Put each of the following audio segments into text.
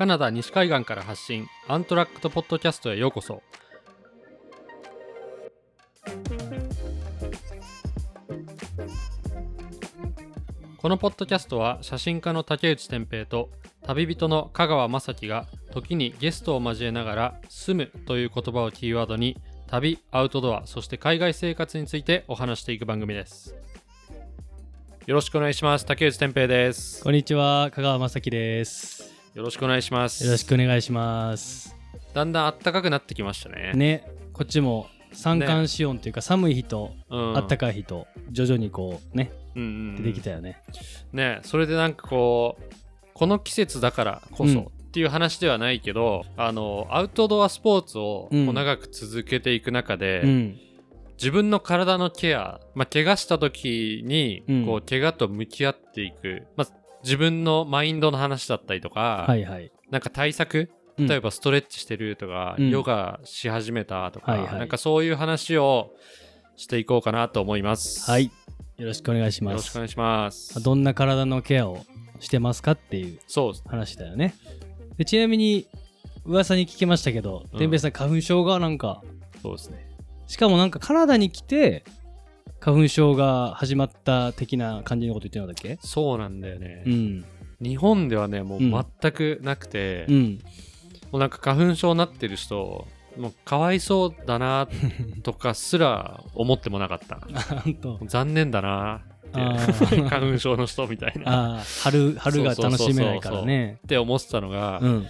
カナダ西海岸から発信。アントラックトポッドキャストへようこそ。このポッドキャストは写真家の竹内天平と旅人の香川雅樹が時にゲストを交えながら「住む」という言葉をキーワードに旅アウトドアそして海外生活についてお話していく番組です。よろしくお願いします。竹内天平です。こんにちは、香川雅樹です。よろしくお願いします。よろしくお願いします。だんだん暖かくなってきましたね。ね、こっちも三寒四温というか、寒い日とうん、暖かい日と徐々にこうね、出てきたよね。ねそれでなんかこうこの季節だからこそ、うん。っていう話ではないけどあのアウトドアスポーツを長く続けていく中で、うん。自分の体のケア、まあ、怪我した時に、うん。こう怪我と向き合っていく、まあ、自分のマインドの話だったりとか、はいはい。なんか対策うん例えばストレッチしてるとか、うんヨガし始めたとか、はいはいなんかそういう話をしていこうかなと思います。はい。よろしくお願いします。よろしくお願いします。どんな体のケアをしてますかっていう話だよね。でちなみに、噂に聞きましたけど、うんさん花粉症がなんか、そうですね。しかもなんかカナダに来て、花粉症が始まった的な感じのこと言ってなかったっけ？そうなんだよね。うん。日本ではね、もううん全くなくて、うん。もうなんか花粉症になってる人、もうかわいそうだなとかすら思ってもなかった。残念だな花粉症の人みたいな。春、春が楽しめないからね。って思ってたのが、うん。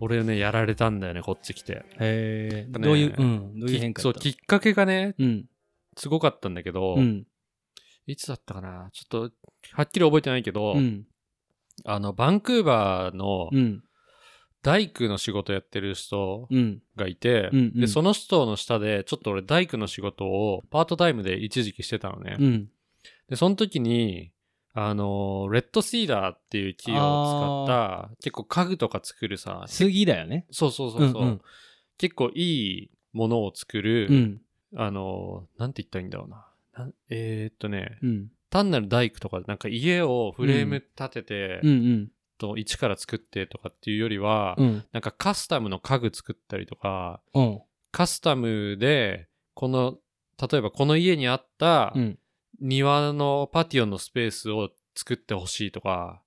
俺ね、やられたんだよね、こっち来て。へえ、ねどういう、うん、どういう変化きそう、きっかけがね、うん。すごかったんだけど、うん。いつだったかな？ちょっと、はっきり覚えてないけど、うん。あの、バンクーバーのうん。大工の仕事やってる人うん。がいて、うんうんで、その人の下で、ちょっと俺大工の仕事をパートタイムで一時期してたのね。うん。で、その時に、あのーレッドシーダーっていう木を使った、結構家具とか作るさ、杉だよね。そうそうそうそう、うんうん結構いいものを作る、うん。あのーなんて言ったらいいんだろうな。なんえー、っとね、うん。単なる大工とかでなんか家をフレーム立てて、うん。うん。と一から作ってとかっていうよりは、うん。なんかカスタムの家具作ったりとか、うん。カスタムで、この、例えばこの家にあったうん。庭のパティオのスペースを作ってほしいとか。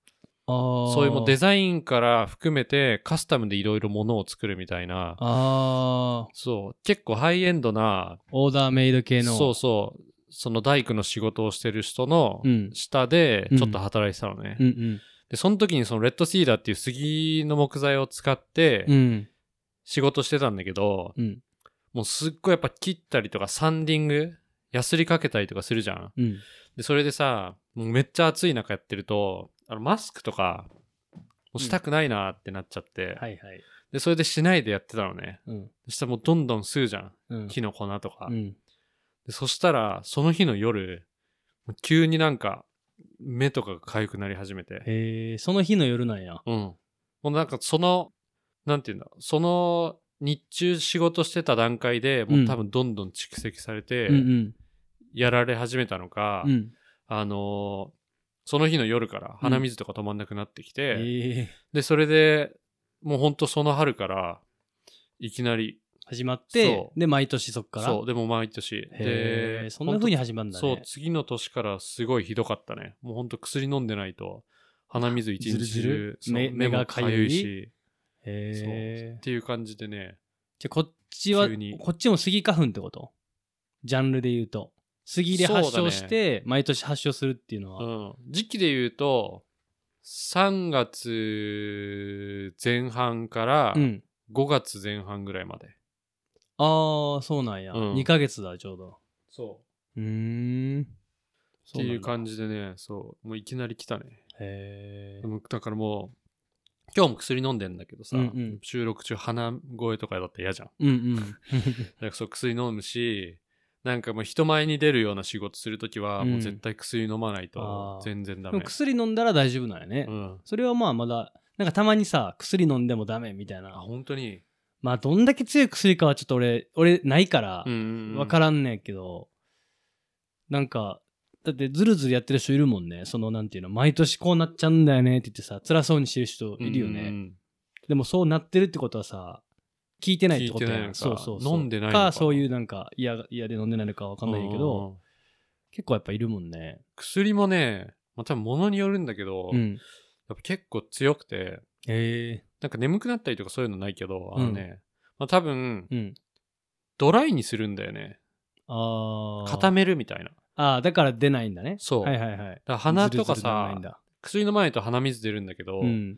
そういうもうデザインから含めてカスタムでいろいろものを作るみたいな、ああ。そう、結構ハイエンドな、オーダーメイド系の。そうそう、その大工の仕事をしてる人のうん下でちょっと働いてたのね。うんうん。で、その時にそのレッドシーダーっていう杉の木材を使ってうん。仕事してたんだけど、うん。もうすっごいやっぱ切ったりとかサンディング、ヤスリかけたりとかするじゃん。うん。で、それでさ、もうめっちゃ暑い中やってると、あのマスクとか、もうしたくないなってなっちゃって、はいはい。で、それでしないでやってたのね。うん。そしたらもうどんどん吸うじゃん。うん。木の粉とか。うん。でそしたら、その日の夜、急になんか、目とかが痒くなり始めて。へえ、その日の夜なんや。うん。もうなんかその、なんていうんだ、その日中仕事してた段階でもう多分どんどん蓄積されて、うんうん。やられ始めたのか、うん。あのーその日の夜から鼻水とか止まんなくなってきて、ええ。で、それでもうほんとその春から、いきなり、始まってそ、で、毎年そっから？そう、でも毎年。へでえ、そんな風に始まるんだね。そう、次の年からすごいひどかったね。もうほんと薬飲んでないと、鼻水一日中、目目がかゆい？し、へえっ。ていう感じでね、じゃあこっちはこっちもスギ花粉ってこと？ジャンルで言うと。スギで発症して、毎年発症するっていうのは。うん、時期で言うと、3月前半からうん。5月前半ぐらいまで。ああ、そうなんや。うん2ヶ月だ、ちょうど。そう。うーん。っていう感じ。じでね、そう、もういきなり来たね。へえだからもう、今日も薬飲んでんだけどさ、うんうん収録中鼻声とかだったら嫌じゃん。うんうん。だからそう薬飲むし、なんかもう人前に出るような仕事するときは、うんもう絶対薬飲まないあとー全然ダメでも。薬飲んだら大丈夫なんやね。うん。それはまあまだ、なんかたまにさ、薬飲んでもダメみたいあ、な。本当に。まあどんだけ強い薬かはちょっと俺、俺ないからうん、うんうん。わからんねんけど、なんか、だってずるずるやってる人いるもんね。そのなんていうの、毎年こうなっちゃうんだよねって言ってさ、辛そうにしてる人いるよね。うんうんでもそうなってるってことはさ、聞いてないってことやん。そうそうそう。飲んでないのかか、そういうなんか嫌が嫌で飲んでないのかわかんないんやけど、うん結構やっぱいるもんね。薬もね、まあ、多分物によるんだけど、やっうん。ぱ結構強くて、へえ。なんか眠くなったりとかそういうのないけど、あのね、まあ多分、うん。ドライにするんだよね。ああ。固めるみたいな。ああ、だから出ないんだね。そうはいはいはい。ら鼻とかさ薬飲まないと鼻水出るんだけど、うん。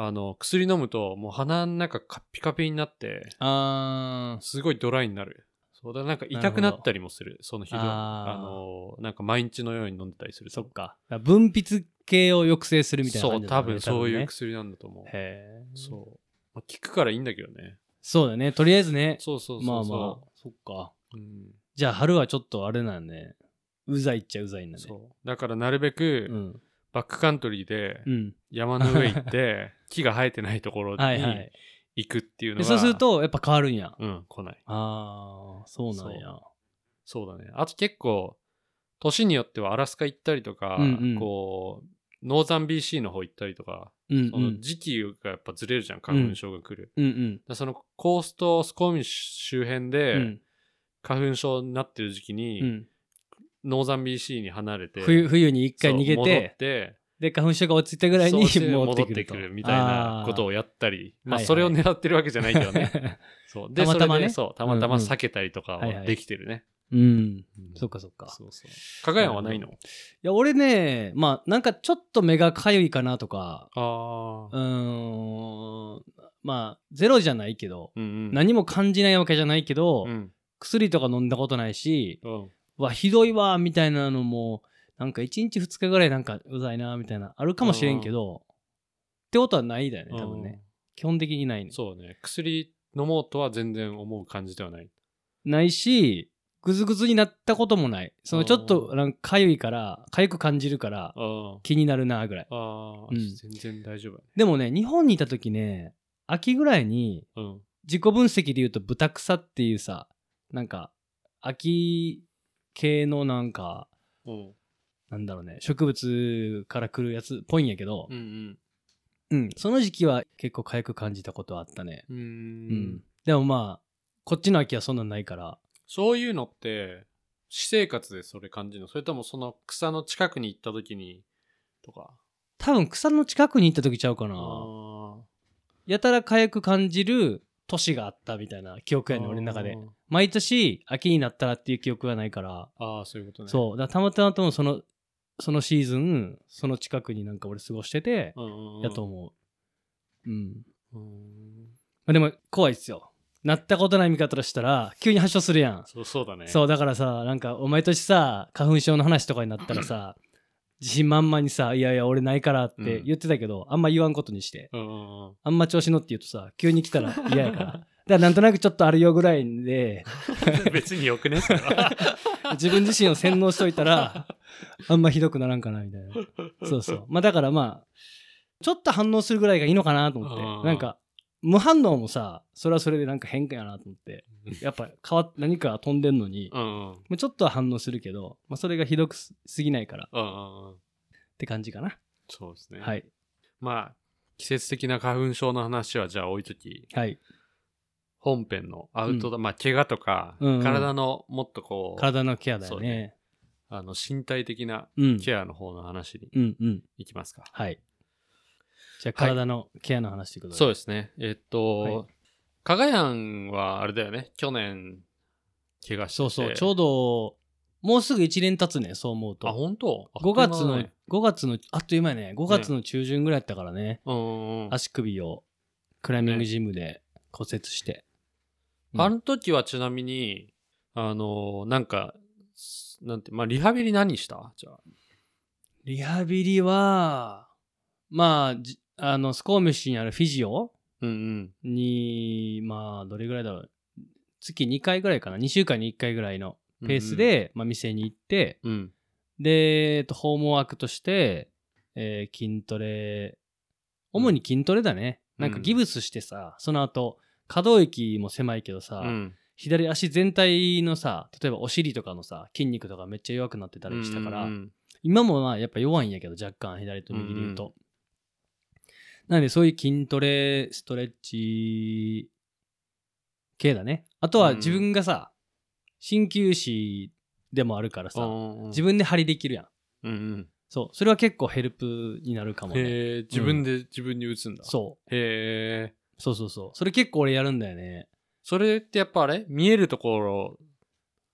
あの、薬飲むともう鼻の中カッピカピになって、ああ。すごいドライになる。そうだ、なんか痛くなったりもする。その日の、あの、なんか毎日のように飲んでたりすると。そっか。だから分泌系を抑制するみたいなそう、感じだね多分そういうね薬なんだと思う。へえ。そう。まあ、効くからいいんだけどね。そうだね。とりあえずね。そうそうそうそう。まあまあ、そっか。うん。じゃあ春はちょっとあれなんね。うざいっちゃうざいんだね。そう。だからなるべく、うん。バックカントリーでうん。山の上行って、木が生えてないところにはいはい。行くっていうのそうする、と、やっぱ変わるんや。うん、来ない。ああ、そうなんや。そうだね。あと結構、年によってはアラスカ行ったりとか、うんうんこう、ノーザン BC の方行ったりとか、うんうそのん。時期がやっぱずれるじゃん、花粉症が来る。うんうん。だからそのコーストスコーミッシュ周辺で、うん花粉症になってる時期に、うんノーザン BC に離れて、冬冬に一回逃げそう戻てって、で花粉症が落ち着いたぐらいに戻戻ってくるみたいなことをやったり、まあそれを狙ってるわけじゃないけどね。そう。で、たまたまねそれでそう、たまたま避けたりとかはできてるね。うんうんそっかそっかそうそう。かがやんはないの？いや俺ねまあなんかちょっと目がかゆいかなとかああう。ーんまあゼロじゃないけどうんうん。何も感じないわけじゃないけど、うん。薬とか飲んだことないしうん。わひどいわみたいなのもなんか1日2日ぐらいなんかうざいなみたいなあるかもしれんけどってことはないだよね多分ね基本的にないねそうね。薬飲もうとは全然思う感じではない。ないしグズグズになったこともないそのちょっとかかゆいからかゆく感じるからあ気になるなぐらいあ。うん全然大丈夫だね。でもね日本にいた時ね秋ぐらいにうん。自己分析で言うと豚草っていうさなんか秋系のなんかうん。なんだろうね。植物から来るやつっぽいんやけど。う、んうん。その時期は結構痒く感じたことはあったね。うん。う。うん。んでもまあこっちの秋はそんなんないから。そういうのって、私生活でそれ感じるの？それともその草の近くに行った時に、とか？多分草の近くに行った時ちゃうかな。あやたら痒く感じる年があったみたいな記憶あ。やねん俺の中で。毎年秋になったらっていう記憶はないから。ああ、そういうことね。そう。だたまたまともそのそのシーズンその近くになんか俺過ごしててうんうんうん。やと思う。うん。うん。まあでも怖いっすよ。なったことない味方としたら急に発症するやん。そうそうだね。そうだからさなんかお前としさ花粉症の話とかになったらさ自信満々にさ「いやいや俺ないから」って言ってたけど、あんま言わんことにして。うんうんうん。あんま調子乗って言うとさ急に来たら嫌やから。だからなんとなくちょっとあるよぐらいで。別によくね 自分自身を洗脳しといたらあんまひどくならんかなみたいなそうそうまあだからまあちょっと反応するぐらいがいいのかなと思ってうんなんか無反応もさそれはそれでなんか変化やなと思ってやっぱ変わっ何か飛んでんのに、うちょっとは反応するけど、まあ、それがひどくすすぎないからうんうんうん。って感じかな。そうですね。はい。まあ、季節的な花粉症の話はじゃあ置いとき、はい。本編のアウトドア、まあ、怪我とか、うんうん体のもっとこう、体のケアだよね。あの、身体的なうん。ケアの方の話にうんうん。行きますか。はい。じゃあ体のケアの話ということで。そうですね。えっと、はいかがやんはあれだよね。去年、怪我してて。そうそう。ちょうど、もうすぐ1年経つね、そう思うと。あ、本当？5月の、あっという間だね5月の、あっという間やね。5月の中旬ぐらいやったからね。うんうんうん。足首をクライミングジムで骨折して。うんあの時はちなみに、あの、なんか、すなんて、まあ、リハビリ何した？じゃあ。リハビリは、まあ、じあの、スコームシにあるフィジオ？うんうん。に、まあ、どれぐらいだろう？月2回ぐらいかな？2週間に1回ぐらいのペースで、まあ、店に行って、うん。で、えっと、ホームワークとして、えー筋トレ、主に筋トレだね。なんかギブスしてさ、その後、可動域も狭いけどさ、うん。左足全体のさ、例えばお尻とかのさ、筋肉とかめっちゃ弱くなってたりしたから、うんうん今もまあやっぱ弱いんやけど、若干左と右で言うと。なんでそういう筋トレ、ストレッチ系だね。あとはうん自分がさ、鍼灸師でもあるからさ、うん自分で針できるやん。うんうん。そう。それは結構ヘルプになるかもね。へえ、自分で自分に打つんだ。そう。へえ。そうそうそう。それ結構俺やるんだよね。それってやっぱあれ？見えるところ、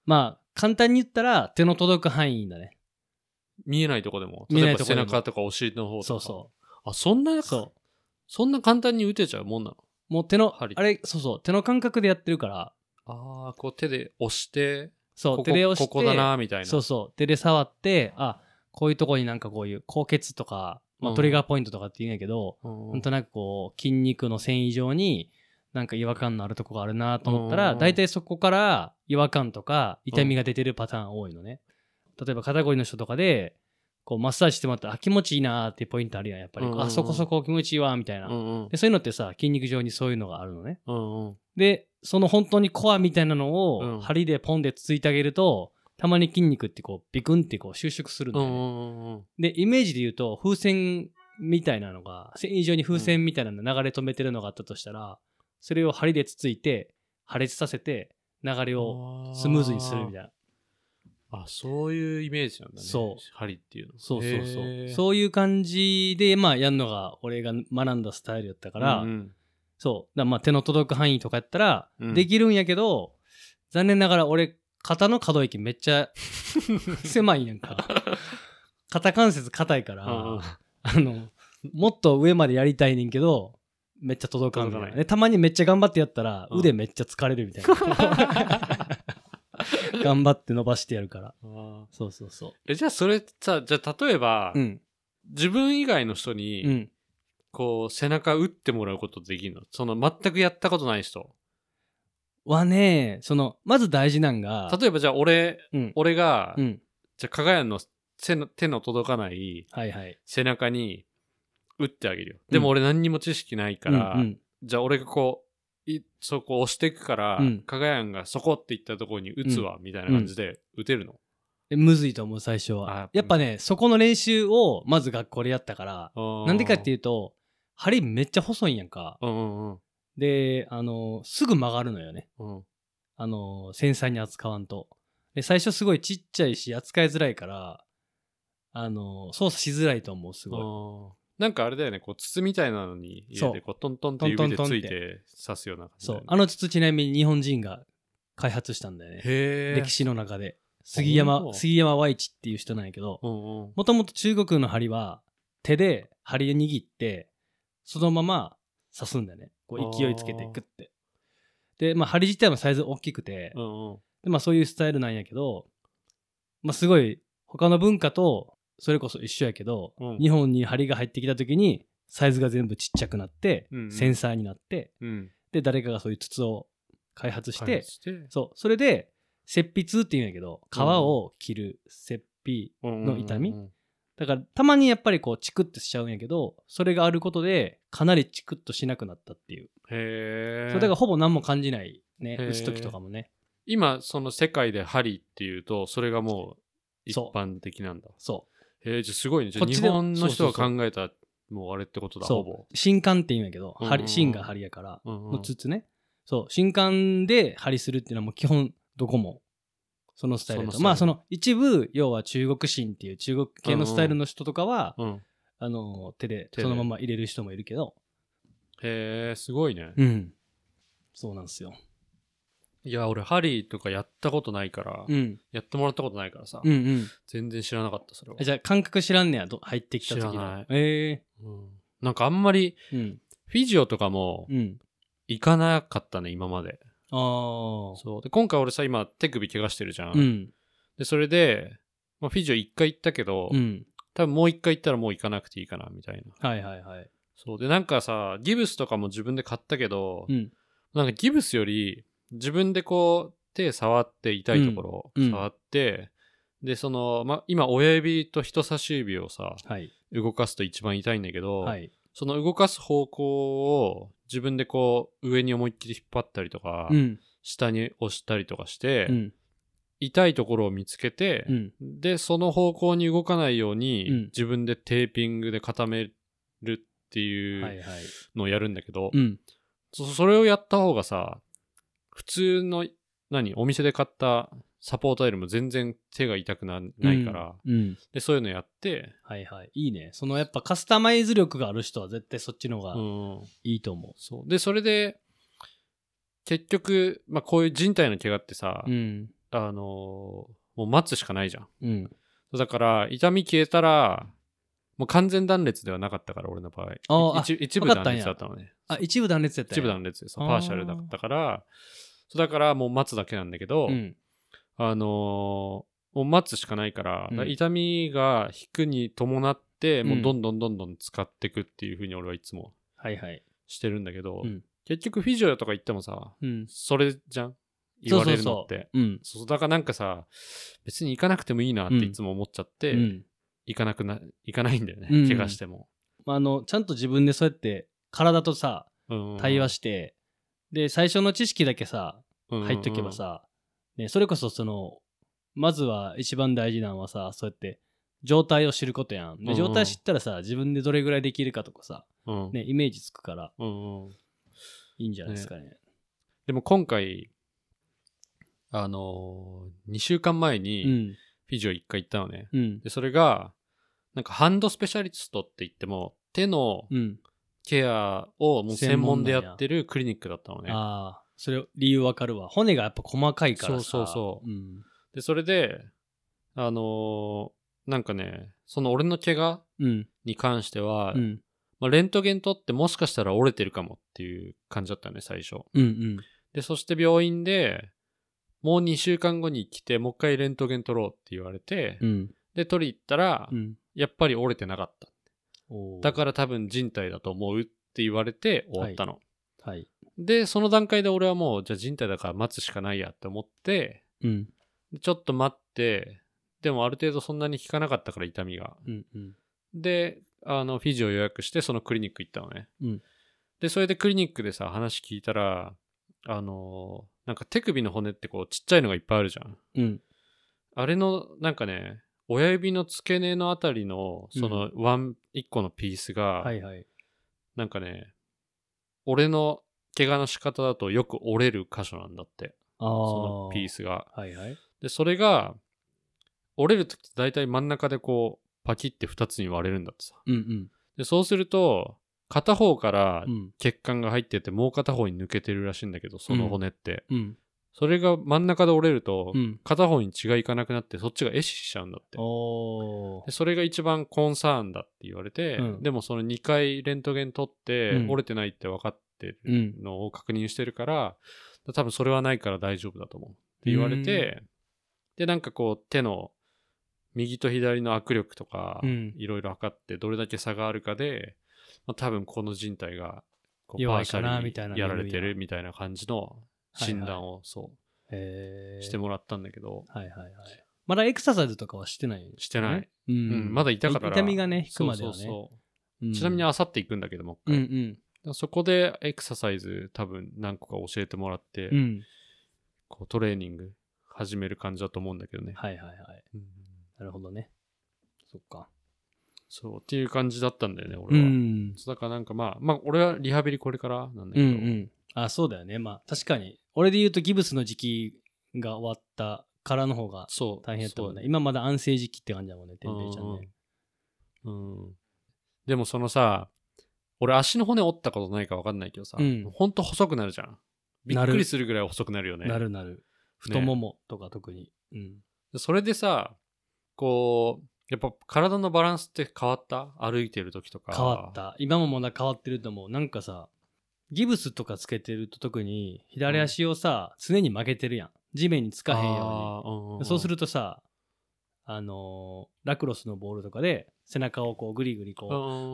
まあ、簡単に言ったら手の届く範囲だね。見えないとこでも？見えない例えば背中とかお尻の方とか。そうそあ、そんなう。、そう。そんな簡単に打てちゃうもんなの？もう手の、針あれ、そうそう。手の感覚でやってるから、ああ、こう手で押して、そう、ここ手で押して、ここだな、みたいな。そうそう。手で触って、あ、こういうとこになんかこういう高血とか、まあ、うんトリガーポイントとかって言うんやけど、うん。なんとなくこう、筋肉の繊維状に、なんか違和感のあるとこがあるなと思ったら、うん大体そこから違和感とか痛みが出てるパターン多いのね。例えば肩こりの人とかで、こうマッサージしてもらったら、あ、気持ちいいなーってポイントあるやん、やっぱり。あ、そこそこ気持ちいいわ、みたいな、で。そういうのってさ、筋肉上にそういうのがあるのね。で、その本当にコアみたいなのうんを、針でポンでつついてあげると、たまに筋肉ってこう、ビクンってこう収縮するのね。で、イメージで言うと、風船みたいなのが、繊維状に風船みたいなの流れ止めてるのがあったとしたら、それを針でつついて、破裂させて、流れをスムーズにするみたいな。あ、そういうイメージなんだね。そう針っていうの。そうそうそう。そういう感じで、まあ、やるのが俺が学んだスタイルやったから、うんうんそう。だまあ、手の届く範囲とかやったら、うんできるんやけど、残念ながら俺、肩の可動域めっちゃ 狭いやんか。肩関節硬いから、うんうんあの、もっと上までやりたいねんけど、めっちゃ届かんのよ届かないでたまにめっちゃ頑張ってやったら、うん腕めっちゃ疲れるみたいな。頑張って伸ばしてやるから。そうそうそえ、じゃあそれさ、じゃあ例えば、う。うん。自分以外の人うに、ん。こう、背中打ってもらうことできるの？その、全くやったことない人。はね、その、まず大事なんが、例えばじゃあ俺、うん。俺が、うん。じゃあ、かがやんの手の届かないはいはい。打ってあげるよ。でも俺何にも知識ないから、うんうんじゃあ俺がこう、いそこ押していくから、うんかがやんがそこって言ったところに打つわ、みたいな感じで打てるの？えむずいと思う、最初あは。やっぱね、そこの練習をまず学校でやったから、なんでかっていいうと、針めっちゃ細いんやんか。うんうんうんで、あの、すぐ曲がるのよね。うん。あの、繊細に扱わんと。で、最初すごいちっちゃいし、扱いづらいから、あの、操作しづらいと思う、すごい。なんかあれだよね、こう筒みたいなのに入れて、こうトントンって指でついて刺すような感じね、。そうあの筒ちなみに日本人が開発したんだよね。歴史の中で。杉山杉山和一っていう人なんやけど。もともと中国の針は手で針を握って、そのまま刺すんだよね。こう勢いつけてグッて。で、まあ針自体もサイズ大きくて、うんうん。でまあそういうスタイルなんやけど、まあすごい他の文化とそれこそ一緒やけど、うん日本に針が入ってきた時にサイズが全部ちっちゃくなって、うんうん繊細になって、うん。で、誰かがそういう筒を開発して、してそう、それで、切皮痛って言うんやけど、皮を切る切皮の痛み、だからたまにやっぱりこうチクッてしちゃうんやけど、それがあることでかなりチクッとしなくなったっていう。へえ。それだからほぼ何も感じないね、へー打つ時とかもね。今、その世界で針っていうと、それがもう一そう般的なんだ。そへえ、じゃあすごいね。じゃあ日こっちで本の人がそうそうそう考えた、もうあれってことう。だ、そほぼ。う。新管って言うんやけど、うんうんうん針芯が針やから、うんうんの筒ね。そう。新管で針するっていうのはもう基本どこも。そのスタイルだと。そのスタイルまあその一部、要は中国芯っていう中国系のスタイルの人とかは、うん。あの、手で手でそのまま入れる人もいるけど、へえ、すごいね。うん。そうなんですよ。いや、俺、針とかやったことないから、うん。やってもらったことないからさ、うんうん。全然知らなかった、それは。じゃあ感覚知らんねや、ど入ってきた時の。知らないえうんなんかあんまり、えうん。フィジオとかもうん。行かなかったね、今まで。ああ。そう。で、今回俺さ、今、手首怪我してるじゃん。うん。で、それで、まあ、フィジオ一回行ったけど、うん。多分もう一回行ったらもう行かなくていいかな、みたいな。はいはいはい。そう。で、なんかさ、ギブスとかも自分で買ったけど、うん。なんかギブスより、自分でこう、手触って痛いところうんうん触って、で、その、ま、今親指と人差し指をさ、はい。動かすと一番痛いんだけど、はい。その動かす方向を自分でこう、上に思いっきり引っ張ったりとか、うん。下に押したりとかして、うん。痛いところを見つけて、うん。で、その方向に動かないように、うん自分でテーピングで固めるっっていうはいはい。のをやるんだけど、うん。そそれをやった方がさ、普通の、何、お店で買ったサポーターよりも全然手が痛くなないから、うん。うん。で、そういうのやって、はいはい。いいね。そのやっぱカスタマイズ力がある人は絶対そっちの方がうん、いいと思そう。で、それで、結局、まあ、こういう人体の怪我ってさ、う。うん。あのーもう待つしかないじゃん。うん。だから、痛み消えたら、もう完全断裂ではなかったから、俺の場合。あーあ一一部わかったんや断裂だったのね。あ、一部断裂やった一部断裂で、そうあーパーシャルだったから、そうだからもう待つだけなんだけど、うん。あのーもう待つしかないから、うんだから痛みが引くに伴って、もううんどんどんどんどん使っていくっていう風に俺はいつもはいはい。してるんだけど、うん結局フィジオとか行ってもさ、うん。それじゃん？言われるのって。うん。そうだからなんかさ、別に行かなくてもいいなっていつも思っちゃって、うん。行かなくな、行かないんだよね、うん怪我しても。まああの、ちゃんと自分でそうやって体とさ、うん対話して、で、最初の知識だけさ、入っとけば、さ、ね、それこそその、まずは一番大事なのはさ、そうやって状態を知ることやん。で状態知ったらさ、自分でどれぐらいできるかとかさ、うんね、イメージつくからうんうんいいんじゃないですかね。でも今回、あのー、2週間前うにん。フィジオ1回行ったのね。うん。で、それが、なんかハンドスペシャリストって言っても、手のうん。ケアをもう専門でややってるクリニックだったのね。ああ、それ理由わかるわ。骨がやっぱ細かいからさ。そうそうそううん。で、それで、あのーなんかね、その俺の怪我うん。に関しては、うん。まあ、レントゲン取ってもしかしたら折れてるかもっていう感じだったよね、最初。うん。うん。で、そして病院で、もう2週間後に来て、もう一回レントゲン取ろうって言われて、うん。で、取り行ったら、うん。やっぱり折れてなかった。だから多分人体だと思うって言われて終わったの。はい。で、その段階で俺はもう、じゃあ人体だから待つしかないやって思って、うん。ちょっと待って、でもある程度そんなに効かなかったから痛みが。うん。うん。で、あの、フィジオ予約してそのクリニック行ったのね。うんで、それでクリニックでさ、話聞いたら、あのーなんか手首の骨ってこうちっちゃいのがいっぱいあるじゃん。うん。あれの、なんかね、親指の付け根のあたりの、そのワン、一個のピースが、はいはい。なんかね、俺の怪我の仕方だとよく折れる箇所なんだって。そのピースが。はいはい。で、それが、折れるときって大体真ん中でこう、パキって二つに割れるんだってさ。うんうん。で、そうすると、片方からうん。血管が入ってて、もう片方に抜けてるらしいんだけど、その骨って。うん。それが真ん中で折れると、うん。片方に血がいかなくなって、そっちが壊死しちゃうんだって。おーでそれが一番コンサーンだって言われて、うんでもその2回レントゲン取って、うん折れてないって分かってるうん。のを確認してるから、多分それはないから大丈夫だと思うって言われて、で、なんかこう手の右と左の握力とかうん、いろいろ測ってどれだけ差があるかで、まあ、多分この人体がこうパ弱いかーシャルにやられてるみたいな感じの診断をそへえ。うしてもらったんだけど、はいはいはい。まだエクササイズとかはしてない、してない。ううんん。まだ痛かったから。痛みがね、引くまではね。そうそうそううんちなみにあさって行くんだけども、うんうん。そこでエクササイズ多分何個か教えてもらって、うん。こうトレーニング始める感じだと思うんだけどね。はいはいはい。うんなるほどね。そっか。そうっていう感じだったんだよね、う俺は。ん。だからなんかまあ、まあ俺はリハビリこれからなんだけど、うんうん。あ、そうだよね。まあ確かに。俺で言うとギブスの時期が終わったからの方がそう。大変やったもんね。今まだ安静時期って感じだもんね、てんぺいちゃんね。うんうんでもそのさ、俺足の骨折ったことないか分かんないけどさ、うんほんと細くなるじゃん。びっくりするぐらい細くなるよね。なるなる。太ももとか特に。うん。でそれでさ、こう、やっぱ体のバランスって変わった？歩いてる時とか。変わった。今もまだ変わってると思う。なんかさ、ギブスとかつけてると特に左足をさ、常に曲げてるやん。地面につかへんように。そうするとさ、あのーラクロスのボールとかで背中をこうグリグリこ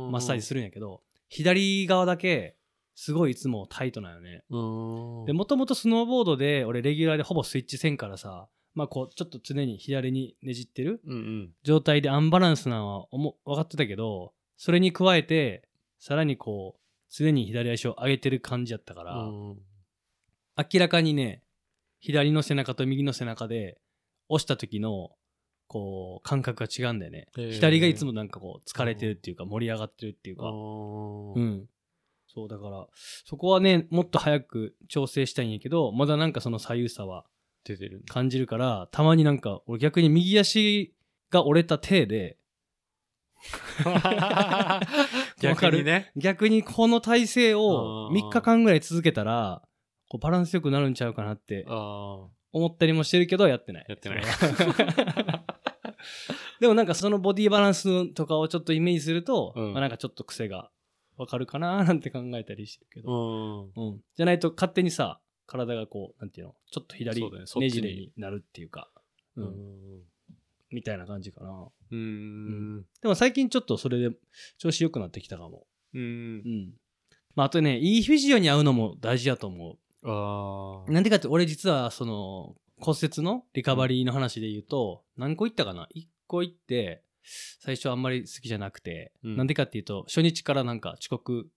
うマッサージするんやけど、左側だけすごいいつもタイトなんよね。うんで、もともとスノーボードで俺レギュラーでほぼスイッチせんからさ、まあこうちょっと常に左にねじってる状態でアンバランスなのは思分かってたけど、それに加えて、さらにこう、常に左足を上げてる感じやったから、うん明らかにね、左の背中と右の背中で押した時の、こう、感覚が違うんだよね。左がいつもなんかこう、疲れてるっていうか、盛り上がってるっていうあか。ーうん。そう、だから、そこはね、もっと早く調整したいんやけど、まだなんかその左右差は出てる。感じるから、たまになんか、俺逆に右足が折れた手で、逆にね。逆にこの体勢をあー3日間ぐらい続けたら、こうバランスよくなるんちゃうかなってあ思ったりもしてるけど、やってない。やってない でもなんかそのボディバランスとかをちょっとイメージすると、うんまあなんかちょっと癖がわかるかななんて考えたりしてるけあ。ど。うん。うん。じゃないと勝手にさ、体がこう、なんていうの、ちょっと左ねじれになるっていうか、う。うんん。みたいな感じかな。うーん。でも最近ちょっとそれで調子良くなってきたかも。うんう。ん。まああとね、いいフィジオに合うのも大事だと思あう。なんでかって俺実はその骨折のリカバリーの話で言うと、何個行ったかな ?1 個行って、最初あんまり好きじゃなくて、うんなんでかっていうと、初日からなんか遅刻、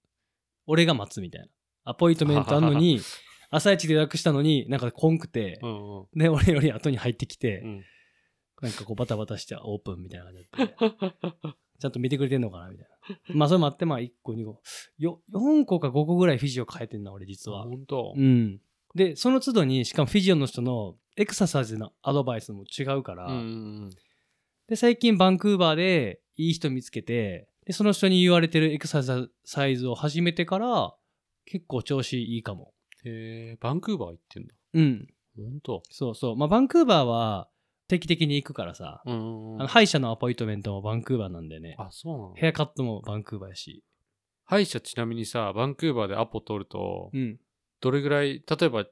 俺が待つみたいな。アポイントメントあんのに、朝一で予約したのになんかこんくてあ。う、んうん。で、俺より後に入ってきて、うんなんかこうバタバタしてオープンみたいな感じだって、ちゃんと見てくれてんのかなみたいな。まあそれもあって、まあ1個2個。よ、4個か5個ぐらいフィジオ変えてんな、俺実は。本当？うん。で、その都度に、しかもフィジオの人のエクササイズのアドバイスも違うから、うん。で、最近バンクーバーでいい人見つけて、で、その人に言われてるエクササイズを始めてから、結構調子いいかも。へえ、バンクーバー行ってんだ。うん。本当？そうそう。まあ、バンクーバーは定期的に行くからさ、うんあの歯医者のアポイントメントもバンクーバーなんでね。あ、そうなのヘアカットもバンクーバーやし。歯医者ちなみにさ、バンクーバーでアポ取ると、うん。どれぐらい、例えば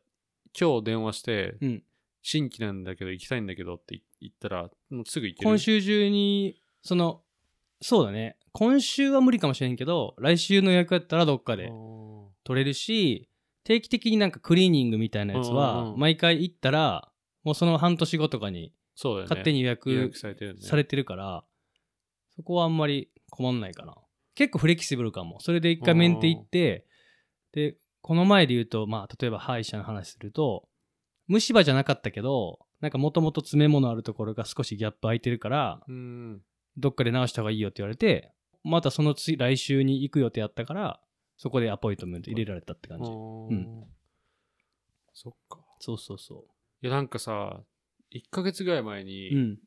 今日電話して、うん。新規なんだけど行きたいんだけどって言ったら、もうすぐ行ける？今週中に、その、そうだね。今週は無理かもしれんけど、来週の予約やったらどっかあでー取れるし、定期的になんかクリーニングみたいなやつはう、ん毎回行ったら、もうその半年後とかにそうだよね。勝手に予予約約されてるね。されてるから、そこはあんまり困んないかな。結構フレキシブルかも。それで一回メンテ行って、で、この前で言うと、まあ、例えば歯医者の話すると、虫歯じゃなかったけど、なんかもともと詰め物あるところが少しギャップ空いてるから、うん。どっかで直した方がいいよって言われて、またその次、来週に行く予定あったから、そこでアポイントメント入れられたって感じ。うん。そっか。そうそうそいや、なんかさ、1ヶ月ぐらい前に、う。うん。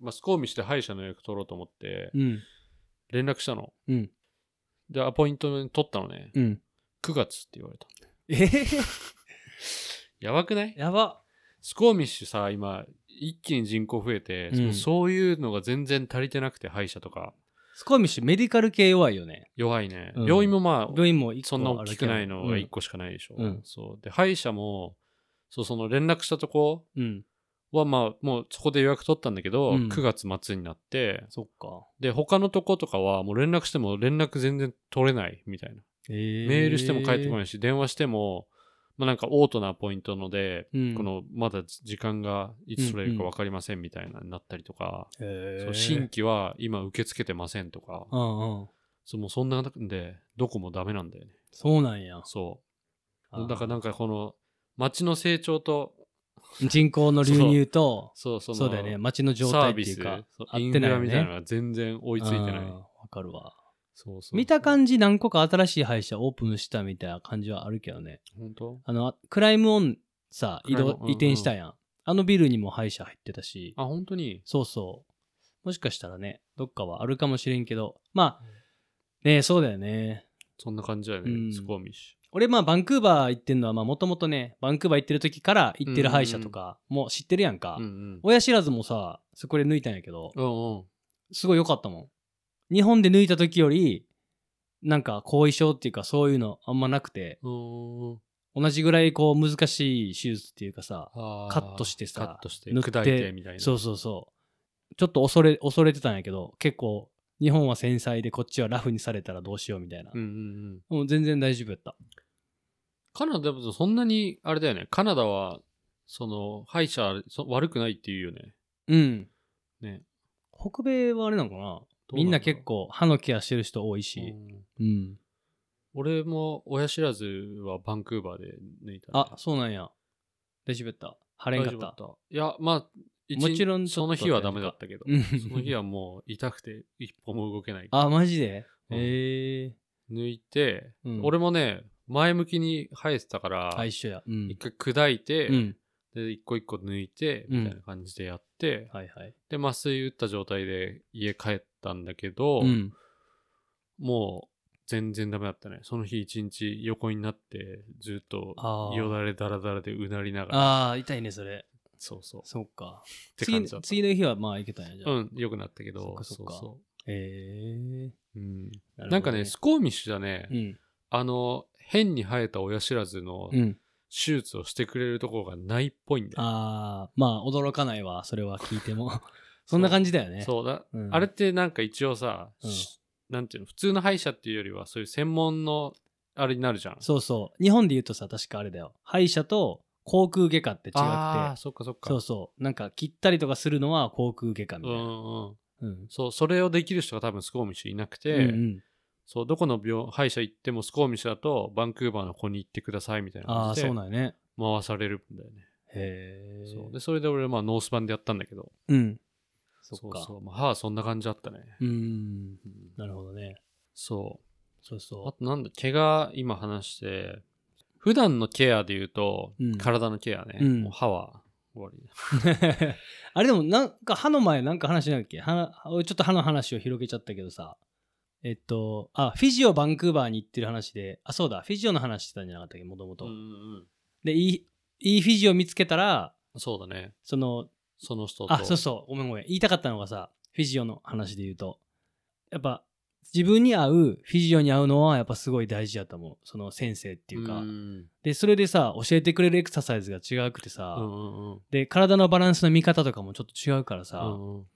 まあ、スコーミして歯医者の予約取ろうと思って、うん。連絡したの。うん。で、アポイント取ったのね。うん。9月って言われた。えー、やばくない？やば。スコーミッシュさ、今、一気に人口増えて、うんそういうのが全然足りてなくて、歯医者とか。スコーミッシュメディカル系弱いよね。弱いね。うん病院もまあ、病院もそんな大きくないのが1個。個しかないでしょ。うんそう。で、歯医者も、そう、その連絡したとこうん。は、まあ、もうそこで予約取ったんだけど、うん9月末になって、そっか。で、他のとことかは、もう連絡しても連絡全然取れないみたいな。えメールしても返ってこい。ないし、電話しても、まあなんかオートなポイントので、うんこの、まだ時間がいつ取れるか分かりませんみたいなになったりとか、へーそう新規は今受け付けてませんとか、うんうん。そうもうそんなんで、どこもダメなんだよね。そうなんや。そう。だからなんかこの、街の成長と、人口の流入と、そう、その、そうだよね。街の状態っていうか、そう合ってないよね。みたいなのが全然追いついてない。わかるわ。そうそう。見た感じ何個か新しい歯医者オープンしたみたいな感じはあるけどね。本当？あの、クライムオンさ、移動、移転したやん。あのビルにも歯医者入ってたし、あ、本当に？そうそう。もしかしたらね、どっかはあるかもしれんけど、まあ、ねそうだよね。そんな感じだよね、うんスコーミッシ俺まあバンクーバー行ってんのはまあもともとね、バンクーバー行ってる時から行ってる歯医者とかも知ってるやんか。ュ。うんうん。親知らずもさ、そこで抜いたんやけど、うんうん。すごい良かったもん。日本で抜いた時より、なんか後遺症っていうかそういうのあんまなくて、同じぐらいこう難しい手術っていうかさ、カットしてさカットして、塗って砕いてみたいな。そうそうそう。ちょっと恐れ、恐れてたんやけど、結構、日本は繊細でこっちはラフにされたらどうしようみたいな。うんうんうん。もう全然大丈夫やった。カナダもそんなに、あれだよね。カナダは、その、歯医者そ悪くないっていうよね。うん。ね。北米はあれなのかな？みんな結構歯のケアしてる人多いうんし。うん。俺も親知らずはバンクーバーで抜いた、ね。あ、そうなんや。大丈夫やった。腫れんかった。大丈夫だった。いや、まあ、一もちろんちょっとその日はダメだったけど、うんその日はもう痛くて一歩も動けない。あ、マジで？うんへえ抜いて、うん俺もね、前向きに生えてたから、あ、一緒や。うん一。回砕いて、うん。で、一個一個抜いて、うんみたいな感じでやって、はいはい。で、麻酔打った状態で家帰ったんだけど、うん。もう全然ダメだったね。その日一日横になって、ずっとよだれだらだらでうなりながら、ああ、痛いね、それ。そうそう。そうか。次次の日はまあいけたんやじゃあ。うん、良くなったけど、そっかそっかそへえ。ううん。なるほどなんかね、スコーミッシュじゃね、うん。あの、変に生えた親知らずのうん。手術をしてくれるところがないっぽいんだよ。ああ、まあ驚かないわ、それは聞いても。そんな感じだよね。そうだ、うんあれってなんか一応さ、うんしなんていうの、普通の歯医者っていうよりは、そういう専門のあれになるじゃん。そうそう。日本で言うとさ、確かあれだよ。歯医者と航空外科って違くて。ああ、そっかそっか。そうそう。なんか切ったりとかするのは航空外科みうたいな。んうん。うん。そう、それをできる人が多分スコーミッシュいなくて、うんうんそう、どこの病歯医者行ってもスコーミッシュだと、バンクーバーの子に行ってくださいみたいなああ、感じでそうなんやね。回されるんだよね。へえ。そうで、それで俺、まあ、ノースバンでやったんだけど、うん。そっか。そうそう、まあ、歯はそんな感じだったね。うーん。うんなるほどね。そう。あそうそとなんだ、怪我今話して、普段のケアで言うと、うん体のケアね、うんもう歯は終わり。う。あれでもなんか歯の前なんか話しなきゃ。ちょっと歯の話を広げちゃったけどさ。えっと、あ、フィジオバンクーバーに行ってる話で、あ、そうだ、フィジオの話してたんじゃなかったっけ、もともとで、いい、いいフィジオ見つけたら、うん。そうだね。その、その人と。あ、そうそう、ごめんごめん。言いたかったのがさ、フィジオの話で言うと、やっぱ、自分に合う、フィジオに合うのはやっぱすごい大事だと思う。その先生っていうか。うんで、それでさ、教えてくれるエクササイズが違うくてさ、うんうんうん。で、体のバランスの見方とかもちょっと違うからさ、うんうん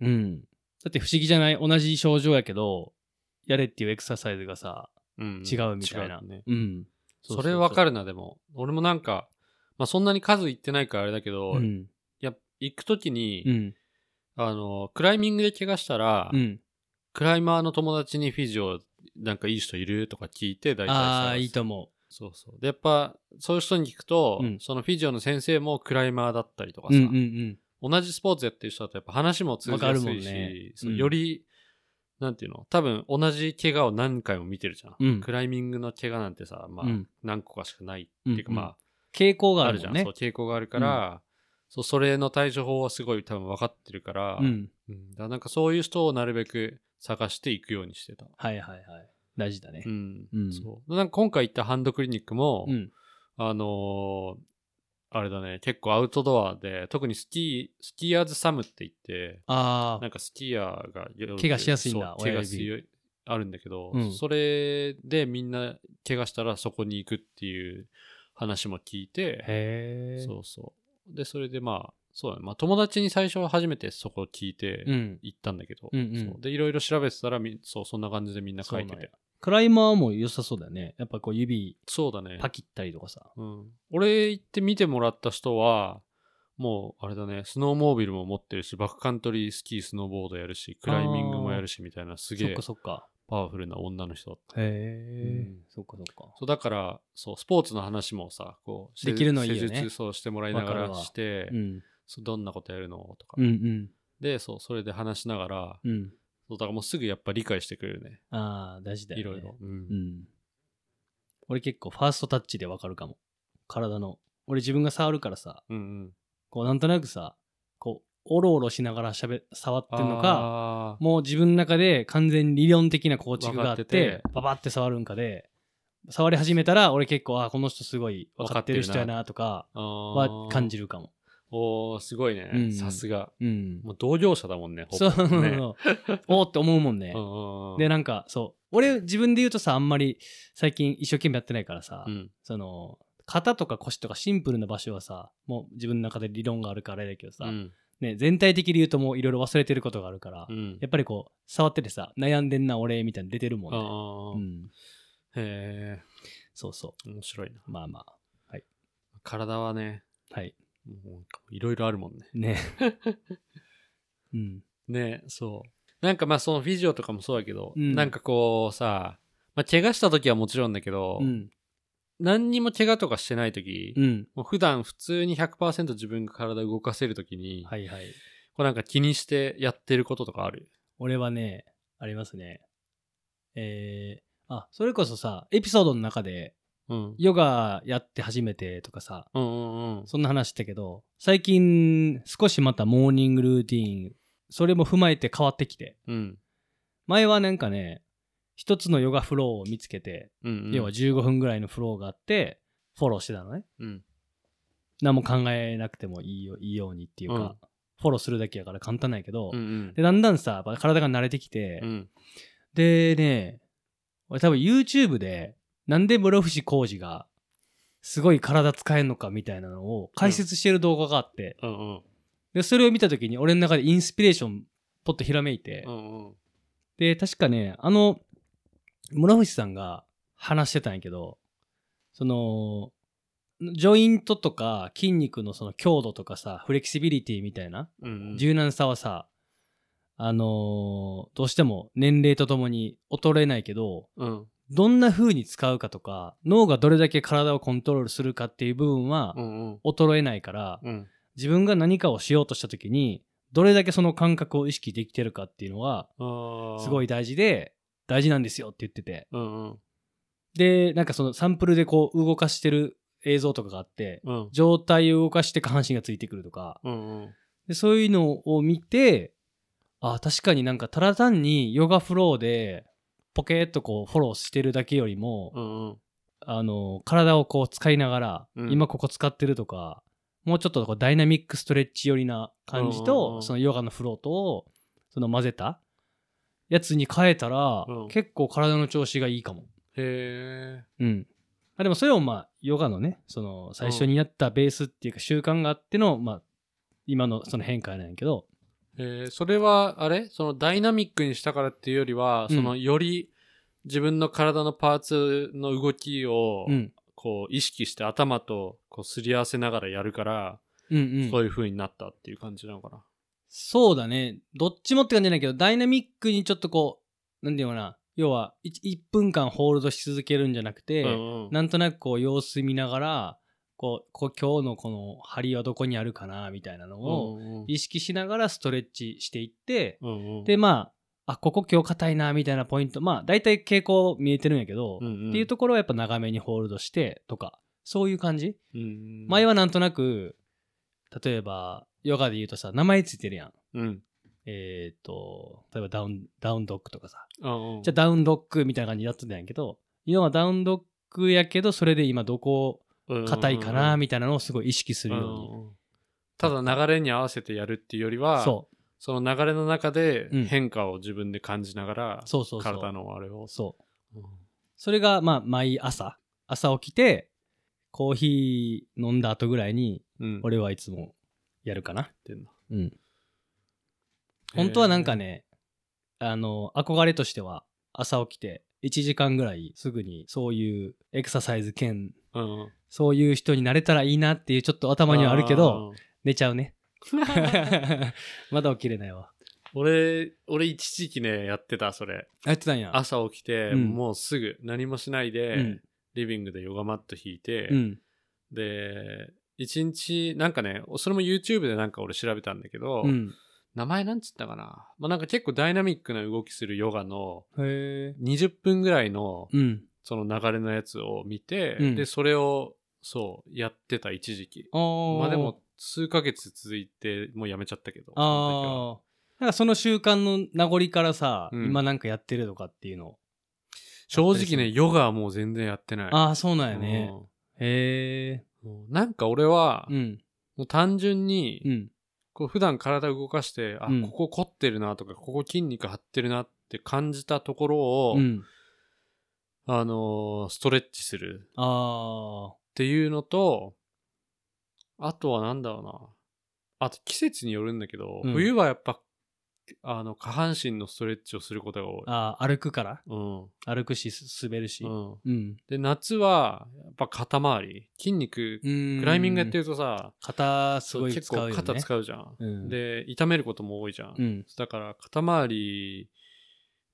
うん。だって不思議じゃない？同じ症状やけど、やれっていうエクササイズがさ、うん違うみたいな。違うね。うん。それわかる。るな、でも。俺もなんか、まあそんなに数行ってないからあれだけど、うん。やっ行くときに、うん。あの、クライミングで怪我したら、うん。クライマーの友達にフィジオ、なんかいい人いるとか聞いて、大体ああ、探すいいと思そうそう。で、やっぱ、そういう人に聞くと、うんそのフィジオの先生もクライマーだったりとかう。さ、うんうんうん。同じスポーツやってる人だとやっぱ話も通じやすいし、ねそううんより、なんていうの多分同じ怪我を何回も見てるじゃん。うんクライミングの怪我なんてさ、まあ、うん何個かしかないってうんいうか、ま傾向あ、があるじゃん。そう、。傾向があるから、そう、それの対処法はすごい多分分かってるから、うん。うんだなんかそういう人をなるべく探していくようにしてた。はいはいはい。大事だねう。ん。うんそう。なんか今回行ったハンドクリニックも、うん。あのーあれだね、結構アウトドアで、特にスキー、スキーアーズサムって言って、ああ、なんかスキーヤーがよ怪我しやすいんだ怪我しいあるんだけど、うんそれでみんな怪我したらそこに行くっていう話も聞いて。そうそう。で、それでまあ、そうだね。まあ友達に最初は初めてそこ聞いてうん。行ったんだけど、うんで、いろいろ調べてたらみ、そう、そんな感じでみんな書いてて。クライマーも良さそうだよね。やっぱこう指そうだね。パキったりとかさ。うん。俺行って見てもらった人は、もう、あれだね、スノーモービルも持ってるし、バックカントリースキー、スノーボードやるし、クライミングもやるし、みたいな、すそっげえかそっか。パワフルな女の人だった。へえうん。そっかそっか。そう、だから、そう、スポーツの話もさ、こう、できるのいいよね施術そうしてもらいながらして、うん。どんなことやるのとか、うんうん。で、そう、それで話しながら、うん。そう、だからもうすぐやっぱ理解してくれるね。ああ、大事だよね。いろいろ。うんうん。俺結構ファーストタッチでわかるかも。体の。俺自分が触るからさ、うんうん。こうなんとなくさ、こう、おろおろしながらしゃべ、触ってんのか、もう自分の中で完全に理論的な構築があって、っててババって触るんかで、触り始めたら俺結構、あ、この人すごい分かってる人やなとかは感じるかも。おー、すごいね。うんさすが。うん。もう同業者だもんね、ほそう、ぼね おーって思うもんねで、なんか、そう。俺自分で言うとさ、あんまり最近一生懸命やってないからさ、うんその、肩とか腰とかシンプルな場所はさ、もう自分の中で理論があるからあれだけどさ、うんね、全体的に言うともういろいろ忘れてることがあるから、うんやっぱりこう、触っててさ、悩んでんな俺みたいなの出てるもんね。へそうそえ、面白いな。う。まあま体はね、あ。はい。もうなんかいろいろあるもんね。ね。うん。ねそう。なんかまあそのフィジオとかもそうだけど、うんなんかこうさ、まあ怪我した時はもちろんだけど、うん。何にも怪我とかしてない時、うん。もう普段普通に100%自分が体を動かせる時に、はいはい。こうなんか気にしてやってることとかある？俺はね、ありますね。えー、あ、それこそさ、エピソードの中で、うん。ヨガやって初めてとかさ、うんうんうん。そんな話したけど、最近少しまたモーニングルーティーン、それも踏まえて変わってきて、うん。前はなんかね、一つのヨガフローを見つけて。要は15分ぐらいのフローがあって、フォローしてたのね。うん。何も考えなくてもいいよいいようにっていうか、うんフォローするだけやから簡単なんやけど。でだんだんさ体が慣れてきて、うん。でね俺多分 YouTube でなんで室伏浩二がすごい体使えるのかみたいなのを解説してる動画があって、うんうん。でそれを見た時に俺の中でインスピレーションポッとひらめいて、うんうん。で確かねあの室伏さんが話してたんやけどそのジョイントとか筋肉のその強度とかさフレキシビリティみたいなうんうん。柔軟さはさあのーどうしても年齢とともに衰えないけどうん。どんな風に使うかとか脳がどれだけ体をコントロールするかっていう部分はうんうん。衰えないからうん。自分が何かをしようとした時にどれだけその感覚を意識できてるかっていうのは。すごい。大事で大事なんですよって言っててうんうん。でなんかそのサンプルでこう動かしてる映像とかがあってうん。上体を動かして下半身がついてくるとかうんうん。でそういうのを見てあ確かになんかただ単にヨガフローでポケーっとこうフォローしてるだけよりも、うんうん。あの体をこう使いながら、うん今ここ使ってるとかもうちょっとこうダイナミックストレッチ寄りな感じと、うんうんうんそのヨガのフロートをその混ぜたやつに変えたら、うん結構体の調子がいいかも。へえ。うん。あでもそれをまあヨガのねその最初にやったベースっていうか習慣があっての、まあ今のその変化なんやけど、えー、それは、あれ？そのダイナミックにしたからっていうよりは、うんそのより自分の体のパーツの動きを、うん、こう意識して頭とこうすり合わせながらやるから、うんうんそういう風になったっていう感じなのかな。そうだね。どっちもって感じじゃないけど、ダイナミックにちょっとこう、なんていうのかな。要は1、1分間ホールドし続けるんじゃなくて、うんうんなんとなくこう様子見ながら、こう、こう今日のこの張りはどこにあるかな、みたいなのをうんうん意識しながらストレッチしていって、うんうんで、まあ、あ、ここ今日硬いな、みたいなポイント、まあ、大体傾向見えてるんやけど、うんうんっていうところはやっぱ長めにホールドしてとか、そういう感じ？うん前はなんとなく、例えば、ヨガで言うとさ、名前ついてるやん。うん。えっ、と、例えばダウン、ダウンドッグとかさ。うんうんじゃあダウンドッグみたいな感じでやってたんやけど、今はダウンドッグやけど、それで今どこ硬いかなみたいなのをすごい意識するように。うんうんただ流れに合わせてやるっていうよりは、そその流れの中でうん変化を自分で感じながら、う。そうそう。体のあれを。そう。うんそれが、まあ、毎朝、朝起きて、コーヒー飲んだ後ぐらいに、うん。俺はいつもやるかな。ってんのうん。本当はなんかね、あの、憧れとしては、朝起きて、1時間ぐらいすぐにそういうエクササイズ兼、うんうん。そういう人になれたらいいなっていうちょっと頭にはあるけど、寝ちゃうね。まだ起きれないわ。俺、俺一時期ね、やってた、それ。やってたんや。朝起きて、うんもうすぐ何もしないで、うんリビングでヨガマット引いて、うん。で、一日、なんかね、それも YouTube でなんか俺調べたんだけど、うん。名前なんつったかな？まあ、なんか結構ダイナミックな動きするヨガのへえ。20分ぐらいのうん。その流れのやつを見て、うんで、それを、そう、やってた一時期。まあでも、数ヶ月続いて、もうやめちゃったけど。ああ。なんかその習慣の名残からさ、うん今なんかやってるとかっていうの？正直ね、ヨガはもう全然やってない。ああ、そうなんやね。へえ。うんうんなんか俺は、うん。もう単純に、うん。こう普段体を動かして、あ、うんここ凝ってるなとか、ここ筋肉張ってるなって感じたところを、うん。あのーストレッチするあっていうのと、あとはなんだろうな。あと季節によるんだけど、うん冬はやっぱ、あの、下半身のストレッチをすることが多いあ。。歩くから？うん。歩くし、す滑るし。うん。うん。で、夏は、やっぱ肩周り。筋肉、ククライミングやってる。るとさ、肩すごい結使うよね。構肩使うじゃん。うん。で、痛めることも多いじゃん。うん。だから肩周り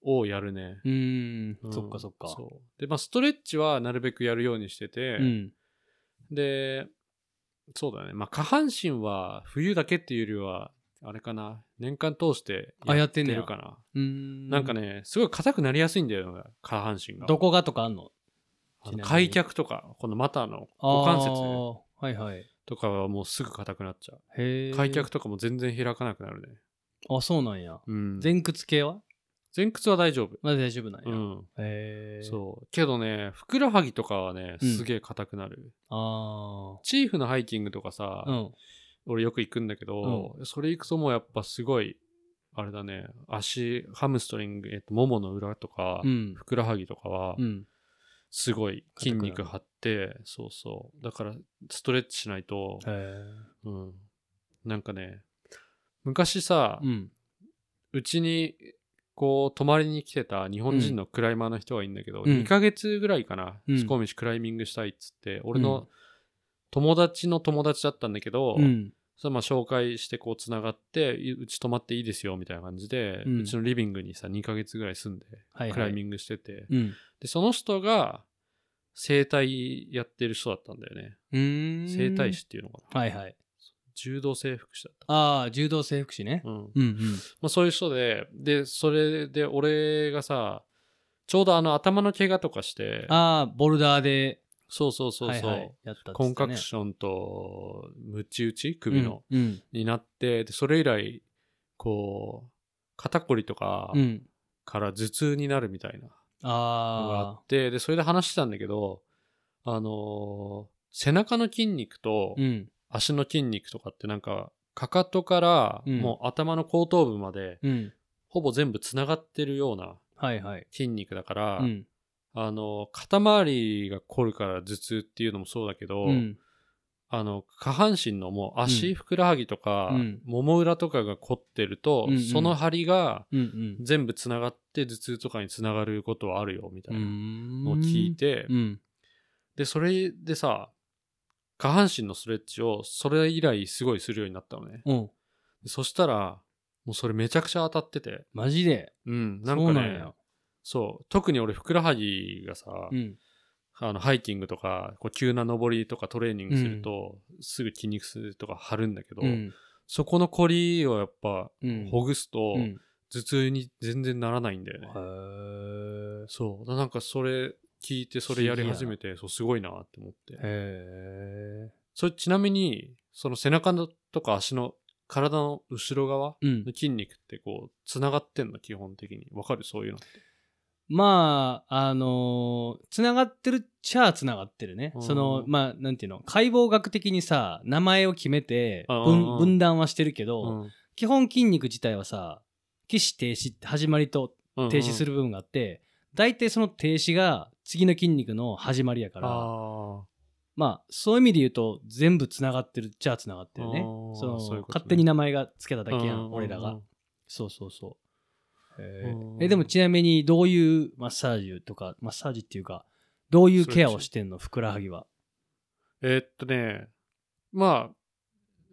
をやるね。うーん、うんそっかそっか。そう。で、まあ、ストレッチはなるべくやるようにしてて、うん。で、そうだね。まあ、下半身は冬だけっていうよりは、あれかな？年間通してあやってるかな。ん。なんかね、すごい硬くなりやすいんだよね、下半身が。どこがとかあんの？開脚とか、この股の股関節あーはいはい。とかはもうすぐ硬くなっちゃう。開脚とかも全然開かなくなるね。あ、そうなんや。うん。前屈系は？前屈は大丈夫。まだ大丈夫なんや。うん。へえ。そう。けどね、ふくらはぎとかはね、うんすげえ硬くなる。あチーフのハイキングとかさ、あ。うん。俺よく行くんだけど、それ行くともうやっぱすごい、あれだね、足、ハムストリング、えっと、ももの裏とか、うん。ふくらはぎとかはう、ん。すごい筋肉張って、そうそう。だから、ストレッチしないと。うん。なんかね、昔さ、うちに、こう、泊まりに来てた日本人のクライマーの人がいるんだけど、うん2ヶ月ぐらいかな、うんスコーミッシュクライミングしたいっつって、俺うんの友達の友達だったんだけど、うん。それまあ紹介してこうつながって、いうち泊まっていいですよみたいな感じで、ううんちのリビングにさ、2ヶ月ぐらい住んで、はいはい。クライミングしてて、うん。で、その人が、整体やってる人だったんだよね。整体師っていうのかな。はいはい。柔道整復師だっああ、柔道整復師ねた。。うん。うんうん。まあ、そういう人で、で、それで俺がさ、ちょうどあの頭の怪我とかして、ああ、ボルダーで、そうそうそうそう、はいはいやったっつってねコンカクションとムチ打ち？首の、うん。うんになって、で、それ以来、こう、肩こりとかうん。から頭痛になるみたいなのがあっ。て、で、それで話してたんだけど、あのー背中の筋肉とうん。足の筋肉とかってなんか、かかとからうんもう頭の後頭部までうん。ほぼ全部つながってるようなはいはい。筋肉だから、うん。あの、肩周りが凝るから頭痛っていうのもそうだけど、うん。あの、下半身のもう足、うんふくらはぎとか、うんもも裏とかが凝ってると、うんうんその張りが。全部つながって頭痛とかにつながることはあるよ、みたいなのをの聞いて、うん。で、それでさ、下半身のストレッチをそれ以来すごいするようになったのね。うん。でそしたら、もうそれめちゃくちゃ当たってて、マジで？うん、なんかねそう特に俺ふくらはぎがさ、うん。あのハイキングとかこう急な登りとかトレーニングすると、すぐ筋肉痛とか張るんだけど、うん。そこのコリをやっぱうん。ほぐすとうん。頭痛に全然ならないんだよね。へーそう。だなんかそれ聞いてそれやり始めて、そうすごいなって思って。へそれちなみに、その背中のとか足の体の後ろ側の。筋肉ってこう、つながってんの？基本的に。わかる？そういうのって。まあ、あのー、つながってるっちゃつながってるねう。んその、まあ、なんていうの、解剖学的にさ、名前を決めて分、分断はしてるけど、うん基本筋肉自体はさ、起死停止って始まりと停止する部分があって、大体その停止が次の筋肉の始まりやから、あまあ、そういう意味で言うと、全部つながってるっちゃつながってるね。そのそういうね勝手に名前がつけたあ。だけやん俺らが。。そうそうそう。へーうんえ、でもちなみにどういうマッサージとか、マッサージっていうか、どういうケアをしてんの？ふくらはぎは。えーっとね、まあ、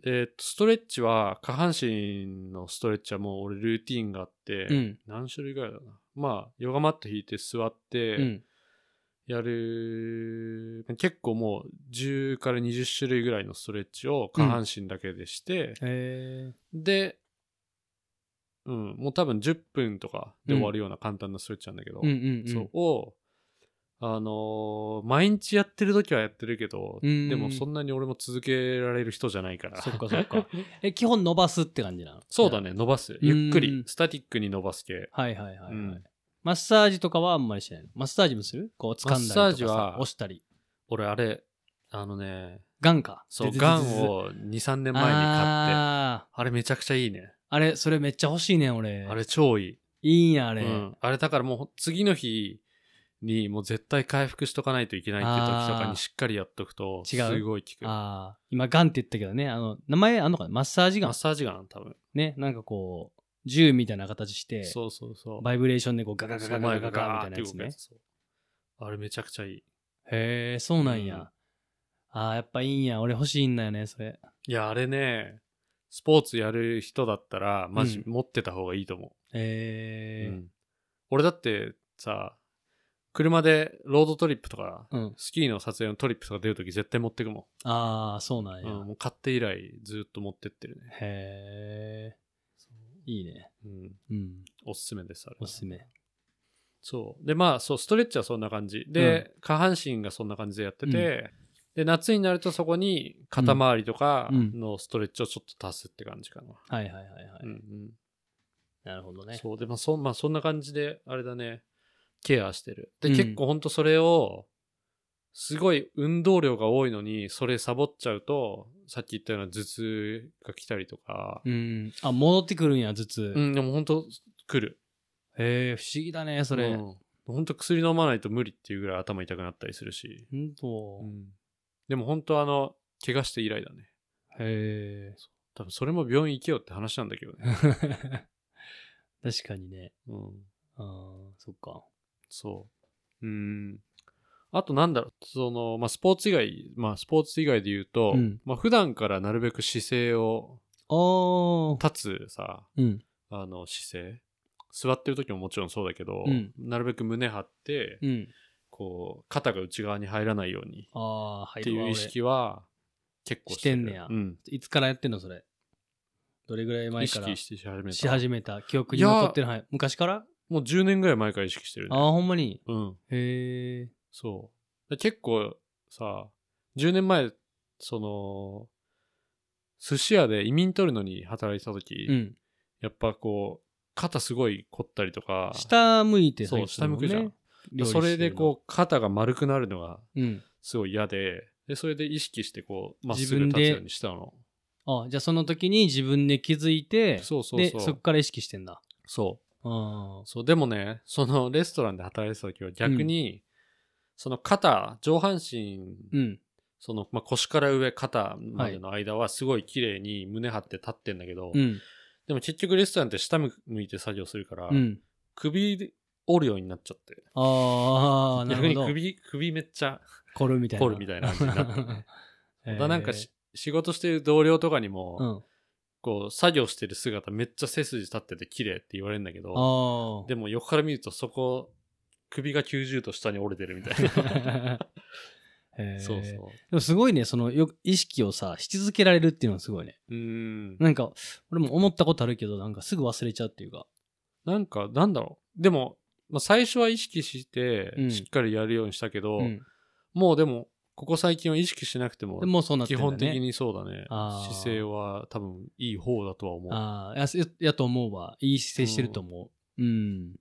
えーっと、ストレッチは、下半身のストレッチはもう俺ルーティンがあって、うん。何種類ぐらいだな。まあ、ヨガマット引いて座って、うん。やる、結構もう10から20種類ぐらいのストレッチを下半身だけでして、へで、うん、もう多分10分とかで終わるような簡単なストレッチなんだけど、ーうんうんうん。そう、を、あのー毎日やってる時はやってるけど、うんでもそんなに俺も続けられる人じゃないから。そっかそっか。え、基本伸ばすって感じなの？そうだね、伸ばす。ゆっくうんり、スタティックに伸ばす系。はいはいはい、はいうんマッサージとかはあんまりしないの？マッサージもする？こう掴んだりとかさマッサージは押したり。俺あれ、あのね、ガンか？そう、ガンを2、3年前に買って、あれめちゃくちゃいいね。あれ、それめっちゃ欲しいねん、俺。あれ超いい。いいんや、あれ。うん、あれだからもう次の日にもう絶対回復しとかないといけないっていう時とかにしっかりやっとくと違う？すごい効く。ああ、今ガンって言ったけどね、あの、名前あんのかな？マッサージガン？マッ。サージガン多分。ね、なんかこう、銃みたいな形して、そうそうそう。バイブレーションでこうガガガガガガガガガみたいなやつねあれめちゃくちゃいい。へえ、そうなんや。うんああ、やっぱいいんや。俺欲しいんだよね、それ。いや、あれね、スポーツやる人だったら、マジうん持ってた方がいいと思う。へえ、うん俺だってさ、車でロードトリップとか、うん。スキーの撮影のトリップとか出るとき絶対持ってくもああ、そうなんん。や。うん、もう買って以来ずっと持ってってるね。へえ。いいね。うん。うん。おすすめです、あれ。おすすめ。そう。で、まあ、そう、ストレッチはそんな感じ。で、下半身がそんな感じでやってて、で、夏になるとそこに肩周りとかうんのストレッチをちょっと足すって感じかな。はいはいはいはい。うんうん。なるほどね。そう。で、まあそ、まあ、そんな感じで、あれだね、ケアしてる。で、うん結構ほんとそれを、すごい運動量が多いのに、それサボっちゃうと、さっき言ったような頭痛が来たりとか、うん。あ、戻ってくるんや、頭痛。うん、でもほんと来る。へえ、不思議だね、それ。うんほんと薬飲まないと無理っていうぐらい頭痛くなったりするし。ほんと。でも本当あの、怪我して以来だね。へえ。多分それも病院行けよって話なんだけどね。確かにね。うん。ああ、そっか。そう。うん。あとなんだろう、その、まあ、スポーツ以外、まあ、スポーツ以外で言うと、うんまあ、普段からなるべく姿勢を。立つさ、うん。あの、姿勢。座ってる時ももちろんそうだけど、うんなるべく胸張って、うん。こう、肩が内側に入らないようにああ、入っていう意識は結構してんねやうん。いつからやってんの、それ？どれぐらい前意から識してし始めた。し始めた？記憶に残ってるはい昔から？もう10年ぐらい前から意識してるね。ああ、ほんまに？うん。へえ。そう。で結構さ、10年前、その、寿司屋で移民取るのに働いてた時、うん。やっぱこう、肩すごい凝ったりとか、下向いてそう、下向くじゃん。それでこう、肩が丸くなるのがう。うん。すごい嫌で、で、それで意識してこう、まっすぐ立つようにしたの。あじゃあその時に自分で気づいて、そうそうで、そう。そっから意識してんだ。そう。あそう、でもね、そのレストランで働いてた時は逆に、その肩、上半身、うん。その、まあ、腰から上、肩までの間はすごい綺麗に胸張って立ってんだけど、うん。でも結局レストランって下向いて作業するから、うん。首で折るようになっちゃって。ああ、な逆にるほど。首、首めっちゃ、凝るみたいな。凝るみたいな感じになってねへーだなんかし仕事してる同僚とかにも、うん。こう、作業してる姿めっちゃ背筋立ってて綺麗って言われるんだけど、ああ。でも横から見るとそこ、首が90度下に折れてるみたいな。そうそう。でもすごいね、そのよ意識をさ、し続けられるっていうのはすごいね。うーん。なんか、俺も思ったことあるけど、なんかすぐ忘れちゃうっていうか。なんか、なんだろう。でも、まあ、最初は意識してう、んしっかりやるようにしたけど、うん。もうでも、ここ最近は意識しなくても基。本的にそうだね。あー姿勢は多分いい方だとは思う。ああ、やすやと思うわ。いい姿勢してると思う。うん。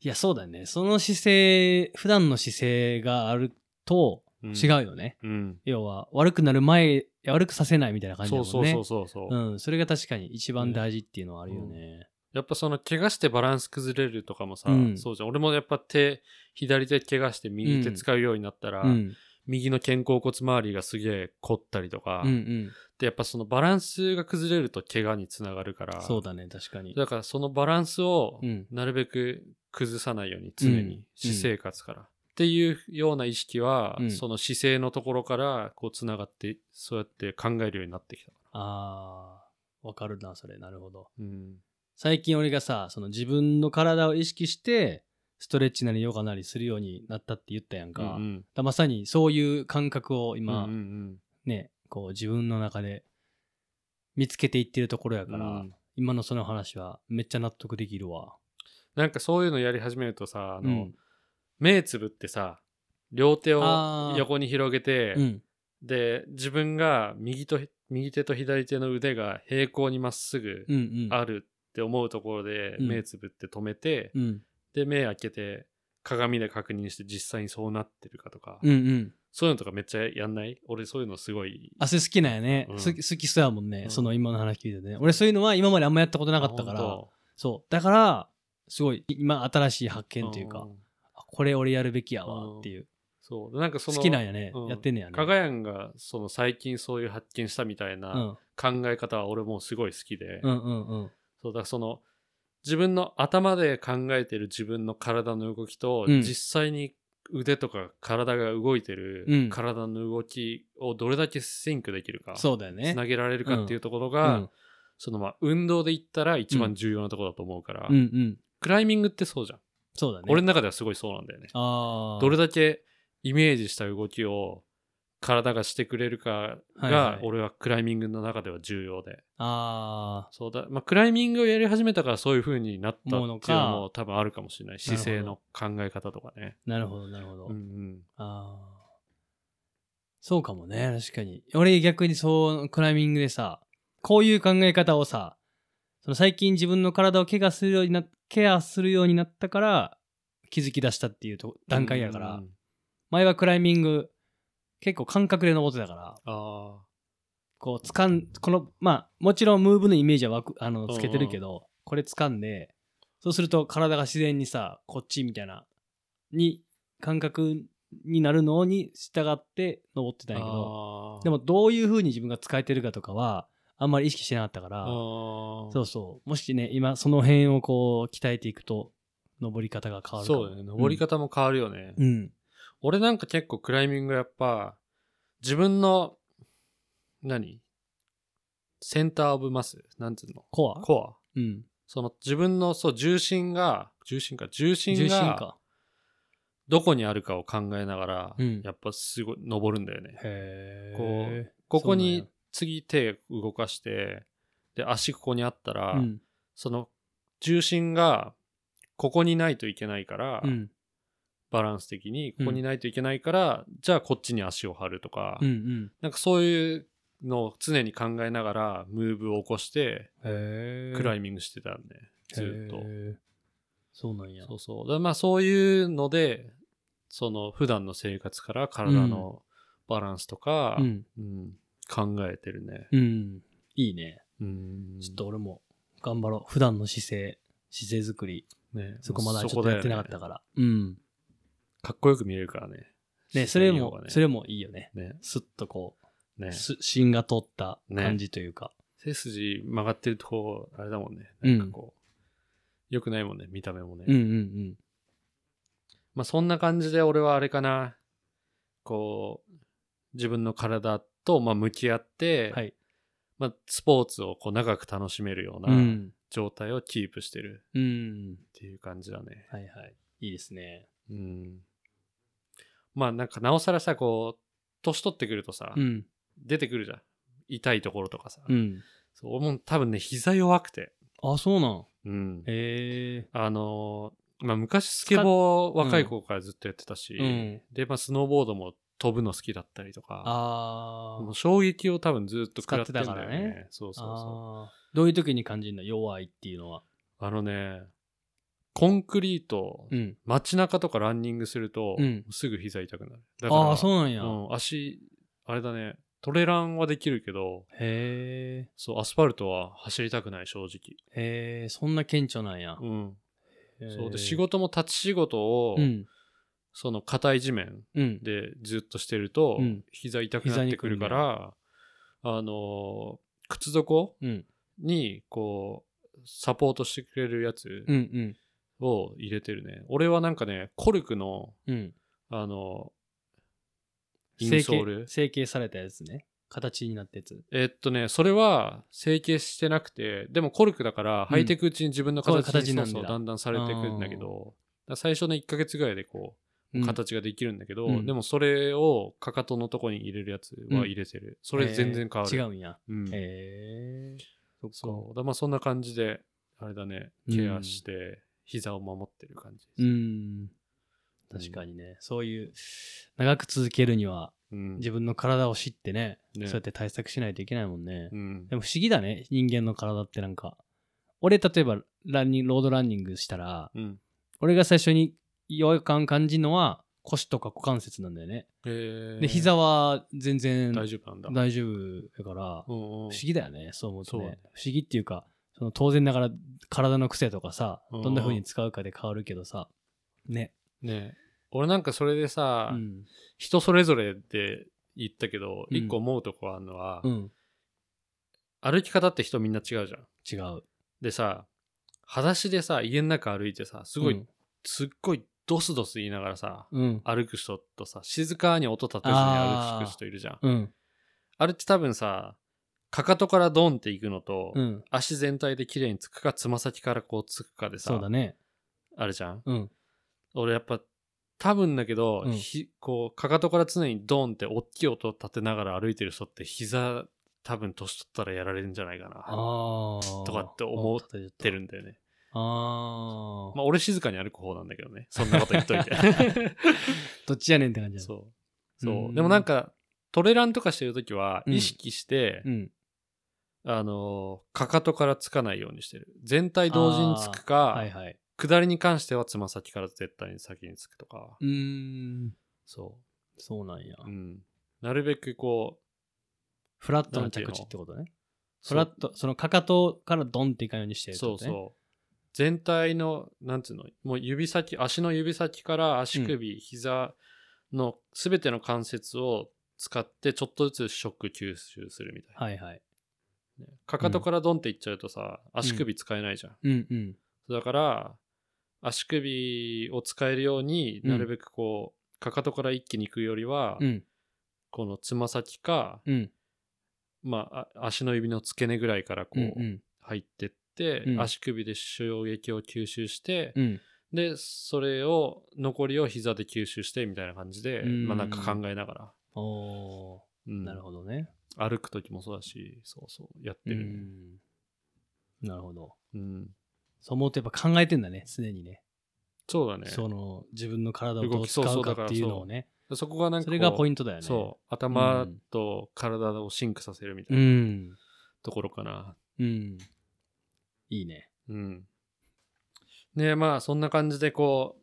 いや、そうだよね。その姿勢、普段の姿勢があるとうん違うよね。うん。要は、悪くなる前、悪くさせないみたいな感じだもんね。そうそうそうそうそう、うん、それが確かに一番大事っていうのはあるよね。やっぱその怪我してバランス崩れるとかもさ、うんそうじゃん。俺もやっぱ手、左手怪我して右手使うようになったら、うん。右の肩甲骨周りがすげえ凝ったりとか、うんうん。で、やっぱそのバランスが崩れると怪我につながるから、そうだね、確かに。だからそのバランスをうんなるべく崩さないように常うんに私生活から、っていうような意識は、うんその姿勢のところからこうつながってそうやって考えるようになってきたかああ、わかるな、それ。なるほど。ら、うん、最近俺がさ、その自分の体を意識して、ストレッチなりヨガなりするようになったって言ったやんか。うんうんだまさにそういう感覚を今、うんうんね、こう自分の中で見つけていってるところやから、うん今のその話はめっちゃ納得できるわ。なんかそういうのやり始めるとさあの、うん目つぶってさ両手を横に広げて、うん。で自分が右と右手と左手の腕が平行にまっすぐうんうん。あるって思うところでうん目つぶって止めて、うん。で目開けて鏡で確認して実際にそうなってるかとか、うんうん。そういうのとかめっちゃやんない？俺そういうのすごい汗好きなんやね。うん好き好きそうやもんね、うんその今の話聞いてね。俺そういうのは今まであんまやったことなかったからそう。だから、すごい今新しい発当見というか、これ俺やるべきやわっていう。そうなんかその好きなんやね、うんやってんねやね。かがやんがその最近そういう発見したみたいうんな。考え方は俺もすごい好きで、うんうんうん。そうだその自分の頭で考えてる自分の体の動きと、うん実際に腕とか体が動いてるうん体の動きをどれだけシンクできるか、そうだよね。つなげられるかっていうところうが、んそのまあ運動で言ったら一番重要なところだと思うから、うんうん。クライミングってそうじゃん。そうだね。俺の中ではすごいそうなんだよね。どれだけイメージした動きを体がしてくれるかがい俺はクライミングの中では重要で。あそうだ、まあ、クライミングをやり始めたからそういう風になったっていうのも多分あるかもしれない。姿勢の考え方とかね。あ、なるほど、なるほど。うんうん。ああ。そうかもね、確かに。俺逆にそう、クライミングでさ、こういう考え方をさ、その最近自分の体を怪我するようにな、ケアするようになったから、気づき出したっていうと段階やから、うん前はクライミング、結構感覚で登ってたから、あこう、掴ん、この、まあ、もちろんムーブのイメージはわくあのつけてるけど、これ掴んで、そうすると体が自然にさ、こっちみたいな、に、感覚になるのに従って登ってたあ。んやけど、あでもどういう風に自分が使えてるかとかは、あんまり意識してなかったから、そうそう。もしね、今その辺をこう、鍛えていくと、登り方が変わる。そうだよね。登り方も変わるよね。うん。俺なんか結構クライミングやっぱ、自分の、何？センターオブマスなんつうの？コアコアうん。その自分のそう重心が、重心か、重心重心がか。どこにあるかを考えながら、うんやっぱすごい登るんだよね。へこえ。ここにや次手動かして、で、足ここにあったら、うん。その重心がここにないといけないから、うん。バランス的にここにないといけないから、じゃあこっちに足を張るとか、うん。うん。なんかそういうのを常に考えながらムーブを起こして。クライミングしてたんで、ずっと。そうなんや。そうそう。だまあそういうので、その普段の生活から体のバランスとか、うん。うん考えてるね。うん。いいね。うん。ちょっと俺も頑張ろう。普段の姿勢、姿勢作り。ね、そこまだちょっとやってなかったから。うん。かっこよく見えるからね。ね、それも、ねそれもいいよね。ね。スッとこねう、。す芯が通った感じというか。背筋曲がってるとこ、あれだもんね。うんなんかこう、良くないもんね、見た目もね。うんうんまあそんな感じで俺はあれかな。こう、自分の体とまあ向き合って、うん。はい。まあスポーツをこう長く楽しめるようう。なん状態をキープしてるうん。っていう感じだね。はいはい。いいですね。うん。まあなんかなおさらさ、こう、年取ってくるとさ、うん。出てくるじゃん。痛いところとかさ。うん。そう俺も多分ね、膝弱くて。あ、そうなん。うん。へえ。あのーまあ昔スケボー若い頃からずっとやってたし、うんで、まあスノーボードも飛ぶの好きだったりとか、あーもう衝撃を多分ずっと食らってたからねね。そうそうそう。どういう時に感じるの？弱いっていうのは。あのね、コンクリート、うん。街中とかランニングすると、うんすぐ膝痛くなる。だからああ、そうなんや。うん、足、あれだね、トレランはできるけど、へえ。そう、アスファルトは走りたくない、正直。へえ、そんな顕著なんや。うん。そうで、仕事も立ち仕事を、うん。その硬い地面うん。でずっとしてると、うん膝痛くなってくるから、あのー靴底うん。に、こう、サポートしてくれるやつうん。うん。を入れてるね。俺はなんかね、コルクの、うん。あのイ成ンソール？形、成形されたやつね。形になったやつ。えっとね、それは成形してなくて、でもコルクだから、履いていくうちに自分の形に,、そう形なんだそうそうだんだんされていくんだけど、だから最初の1ヶ月ぐらいでこう、うん形ができるんだけど、うんでもそれをかかとのとこに入れるやつは入れてる。それ全然変わる。へー違うんや。うんへえ。そっか。そう。だまあそんな感じで、あれだね、ケアして、膝を守ってる感じです。うん。確かにね。そういう、長く続けるには、うん。自分の体を知ってね、ねそうやって対策しないといけないもんね。うんでも不思議だね、人間の体ってなんか。俺、例えば、ランニング、ロードランニングしたら、うん。俺が最初に違和感感じるのは、腰とか股関節なんだよね。えーで、膝は全然大丈夫なんだ。大丈夫だから、うんうん不思議だよね、そう思うとね。不思議っていうか、その当然ながら体の癖とかさ、うんどんな風に使うかで変わるけどさ、ね。ね俺なんかそれでさ、うん。人それぞれって言ったけど、うん一個思うとこあるのは、うん。歩き方って人みんな違うじゃん。違う。でさ、裸足でさ、家の中歩いてさ、すごい、うんすっごいドスドス言いながらさ、うん。歩く人とさ、静かに音立てずに歩く人いるじゃん。あれって多分さ、かかとからドンっていくのと、うん。足全体で綺麗につくか、つま先からこうつくかでさ、そうだね。あるじゃん？うん。俺やっぱ多分だけど、うんひこうかかとから常にドンって大きい音を立てながら歩いてる人って膝多分年取ったらやられるんじゃないかなっああ。とかって思っててるんだよね。ああ。まあ俺静かに歩く方なんだけどね。そんなこと言っといて。どっちやねんって感じだねそう。そうう。んでもなんかトレランとかしてるときはうん意識して、うん。あのーかかとからつかないようにしてる。全体同時につくか、はいはい。下りに関してはつま先から絶対に先につくとか。うーん。そそうなんやう。う。ん。なるべくこフラットな着地ってことね。フラット、そのかかとからドンっていかんようにしてるってことね。そうそう。全体の、なんつうの、もう指先、足の指先から足首、膝のすべての関節を使ってちょっとずつショック吸収するみたいな。はいはい。ねかかとからドンっていっちゃうとさ、足首使えないじゃん。うんうん。だから、足首を使えるようになるべくこう、かかとから一気に行くよりは、うん。このつま先か、うん。まあ、あ足の指の付け根ぐらいからこう、うんうん。入ってって、うん足首で衝撃を吸収して、うん。で、それを、残りを膝で吸収してみたいな感じで、うんまあなんか考えながら、おーうんなるほどね。歩く時もそうだし、そうそう、やってうる。なるほど。うん。そう思うとやっぱ考えてんだね、常にね。そうだね。その自分の体をどう使動きそうそううかっていうのをね。そこがなんかそれがポイントだよね。そう、頭と体をシンクさせるみたいうな、ん。ところかな。うん。いいね。うん。ねまあそんな感じでこ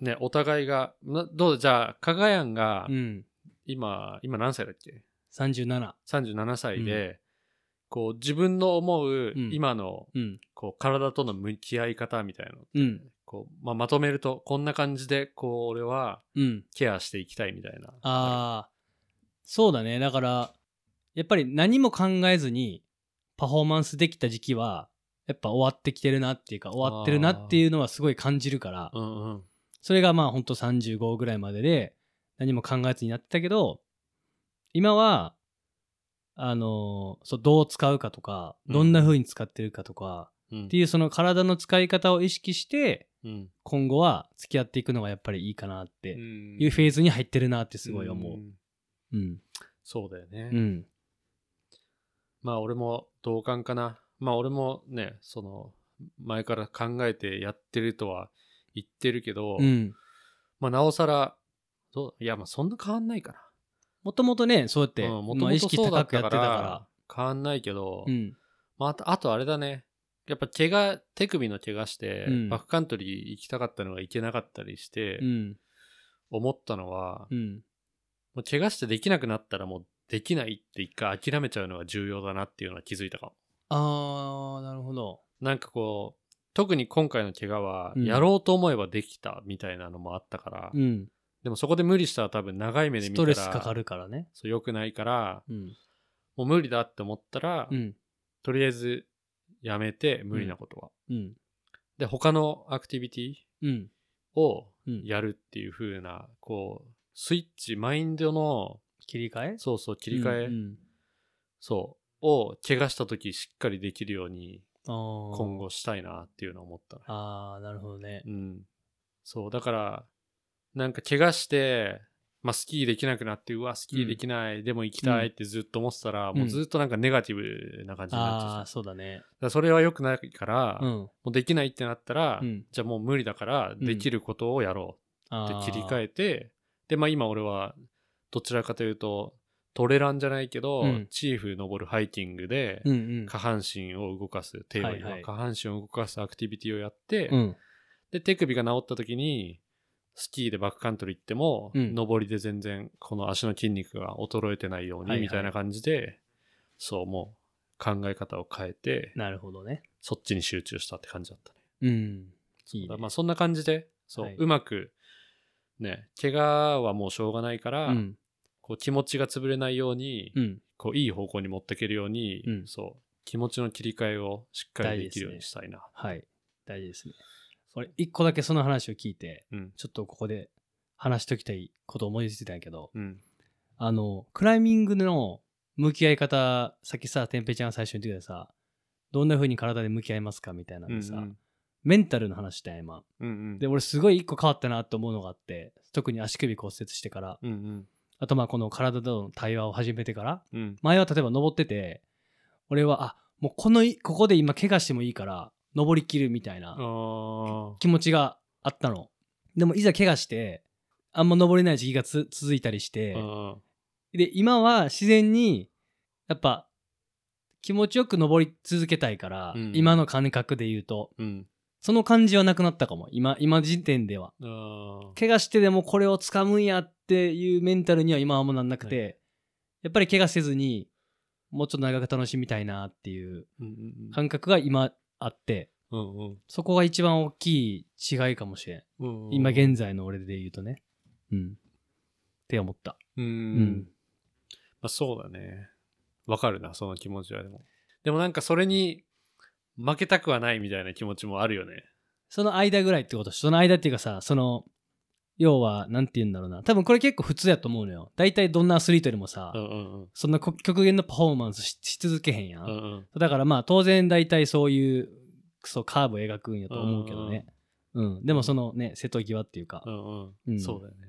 う、ね、お互いが、などうじゃあ、かがやんがうん。今、今何歳だっけ37。37歳で、こう自分の思ううん今のうん。こう体との向き合い方みたいなのうん。こう、まあ、まとめるとこんな感じでこう俺はうん。ケアしていきたいみたいな。ああ、そうだね。だから、やっぱり何も考えずにパフォーマンスできた時期は、やっぱ終わってきてるなっていうか、終わってるなっていうのはすごい感じるから、うんうん。それがまあほんと35ぐらいまでで何も考えずになってたけど、今は、あのーそう、どう使うかとか、どんな風に使ってるかとか、うんっていうその体の使い方を意識して、うん今後は付き合っていくのがやっぱりいいかなってうんいうフェーズに入ってるなってすごい思んう。うん。そうだよね。うん。まあ俺も同感かな。まあ俺もね、その前から考えてやってるとは言ってるけど、うん。まあなおさら、どういやまあそんな変わんないかな。もともとね、そうやって、うん、意識高くやってたからか変わんないけど、ら。うん。まあ、あとあれだね。やっぱ怪我、手首の怪我して、うんバックカントリー行きたかったのが行けなかったりして、うん。思ったのは、うん。もう怪我してできなくなったらもうできないって一回諦めちゃうのが重要だなっていうのは気づいたかも。あー、なるほど。なんかこう、特に今回の怪我は、うんやろうと思えばできたみたいなのもあったから、うん。でもそこで無理したら多分長い目でス見たら、トレスかかるからね。そう良くないから、うん。もう無理だって思ったら、うん。とりあえずやめて、無理なことは。うん。で、他のアクティビティうん。をうん。やるっていう風な、こう、スイッチ、マインドの、切り替え？そうそう、切り替え、うんそう、を怪我した時しっかりできるように、今後したいなっていうのを思ったね。あー、なるほどねう。ん。そう、だから、なんか怪我して、まあ、スキーできなくなって、うわ、スキーできない、でも行きたいってずっと思ってたら、んもうずっとなんかネガティブな感じになっちゃうああ、そうだね。だそれは良くないから、うん。もうできないってなったら、うんじゃあもう無理だから、できることをやろうって切り替え。えて、で、まあ今俺は、どちらかというと、トレランじゃないけど、うんチーフ登るハイキングで、うんうん。下半身を動かす、テーマには下半身を動かすアクティビティをやって、うん。で、手首が治った時に、スキーでバックカントリー行っても、うん登りで全然この足の筋肉が衰えてないように、はいはいみたいな感じで、そう、もう考え方を変えて、なるほどね。そっちに集中したって感じだったね。うん。いいねまあそんな感じで、そう、はいうまく、ね、怪我はもうしょうがないから、うん。こう気持ちが潰れないように、うん。こういい方向に持っていけるように、うんそう、気持ちの切り替えをしっかりできるようにしたいな。はい。大事ですね。俺、一個だけその話を聞いて、うん。ちょっとここで話しときたいことを思いついたんやけど、うん。あの、クライミングの向き合い方、さっきさ、てんぺいちゃんが最初に言ってたさ、どんな風に体で向き合いますかみたいなんでさ、うんメンタルの話したんや今。うんうん。で俺すごい一個変わったなと思うのがあって特に足首骨折してから。うんうん。あとまあこの体との対話を始めてから。うん。前は例えば登ってて俺はあもうこのいここで今怪我してもいいから登りきるみたいな。気持ちがあったの。でもいざ怪我してあんま登れない時期がつ続いたりしてあで今は自然にやっぱ気持ちよく登り続けたいから、うん。今の感覚で言うと。ーうん。その感じはなくなったかも。今今時点では。怪我してでもこれを掴むんやっていうメンタルには今はもうなんなくて、やっぱり怪我せずにもうちょっと長く楽しみたいなっていう感覚が今あってうんうん。そこが一番大きい違いかもしれん。うんうん。今現在の俺で言うとね。うん。って思った。うん、うん。まあそうだね。わかるなその気持ちはでも。でもなんかそれに負けたくはないみたいな気持ちもあるよね。その間ぐらいってことその間っていうかさその要はなんて言うんだろうな。多分これ結構普通やと思うのよ。大体どんなアスリートでもさ、うんうんうん。そんなこ極限のパフォーマンスしし続けへんやん、うんうん。だからまあ当然大体そういうそうカーブを描くんやと思うけどね。うん、でもそのね瀬戸際っていうか。う、んうん。うん。そうだよね。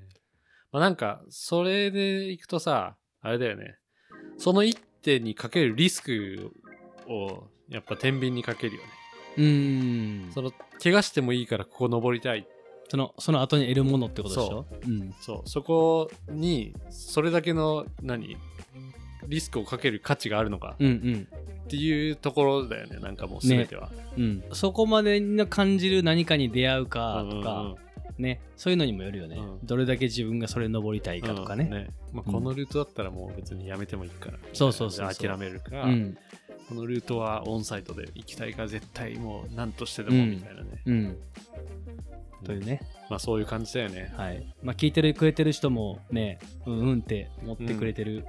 まあなんかそれでいくとさあれだよね。その一手にかけるリスクをやっぱ天秤にかけるよね。うーん。その怪我してもいいからここ登りたいそのその後に得るものってことでしょ？う。ん。そう。そこにそれだけの何？リスクをかける価値があるのかうんうん。っていうところだよねなんかもう全ては、うん、そこまでの感じる何かに出会うかとか、うんうんね。そういうのにもよるよね、うん。どれだけ自分がそれ登りたいかとかね,、うん。まあ、うん。このルートだったらもう別にやめてもいいから、そうそうそうそう。諦めるか、うん。このルートはオンサイトで行きたいから絶対もう何としてでもうんみたいなね、うんというね。まあそういう感じだよね。はい。まあ聞いてるくれてる人もねうん。うんって思ってくれてる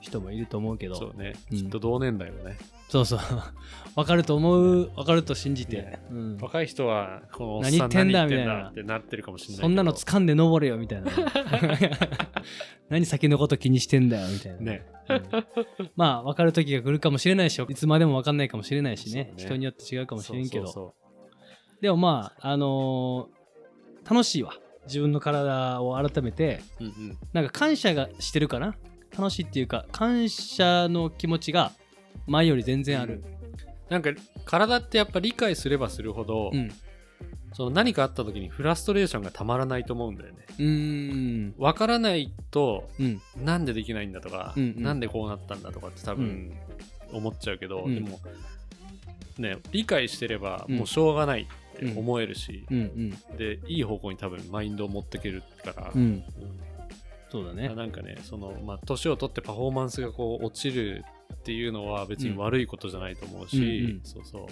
人もいると思うけど、そうね、うん。きっと同年代のね。そうそう。わかると思う、わかると信じて。ね。うん、若い人はこのおっ何言ってんだ何言ってんみたいなだってなってるかもしれないけど。そんなの掴んで登れよ、みたいな。何先のこと気にしてんだよ、みたいな。ね。うん。まあ、わかる時が来るかもしれないし、いつまでもわかんないかもしれないしね。そうね。人によって違うかもしれんけど。そうそでもまあ、あのー楽しいわ。自分の体を改めて、うんうんなんか感謝がしてるかな？楽しいっていうか、感謝の気持ちが前より全然ある。なんか体ってやっぱ理解すればするほど、うん。その何かあった時にフラストレーションがたまらないと思うんだよねうーん。分からないとうん。なんでできないんだとか、うんうんなんでこうなったんだとかって多分思っちゃうけど、うんでもね理解してればうんもうしょうがないって思えるし。でいい方向に多分マインドを持ってけるから、そうだね。なんかねそのまあ年を取ってパフォーマンスがこう落ちるっていうのは別に悪いことじゃないと思うし、そうそう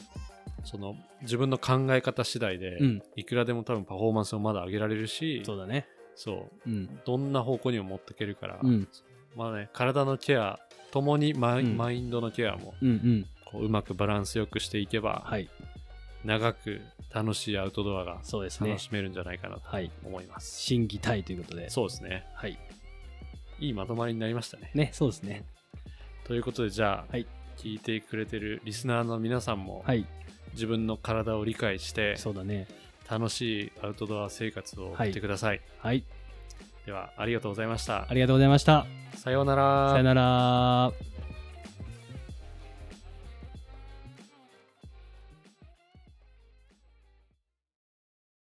その自分の考え方次第で、うん。いくらでも多分パフォーマンスをまだ上げられるしそうだね。そううん。どんな方向にも持ってけるから、うん。まあね体のケアともにマイ,、うんマインドのケアもうんうん。こううまくバランスよくしていけば、はい。長く楽しいアウトドアがそうですね楽。しめるんじゃないかなとはい。思います、審議体ということで。そうですねはい。いいまとまりになりましたねね、そうですね。ということでじゃあ、はい聞いてくれてるリスナーの皆さんも、はい。自分の体を理解してそうだね。楽しいアウトドア生活を送ってください、はい。ではありがとうございましたありがとうございました。さようならさよなら。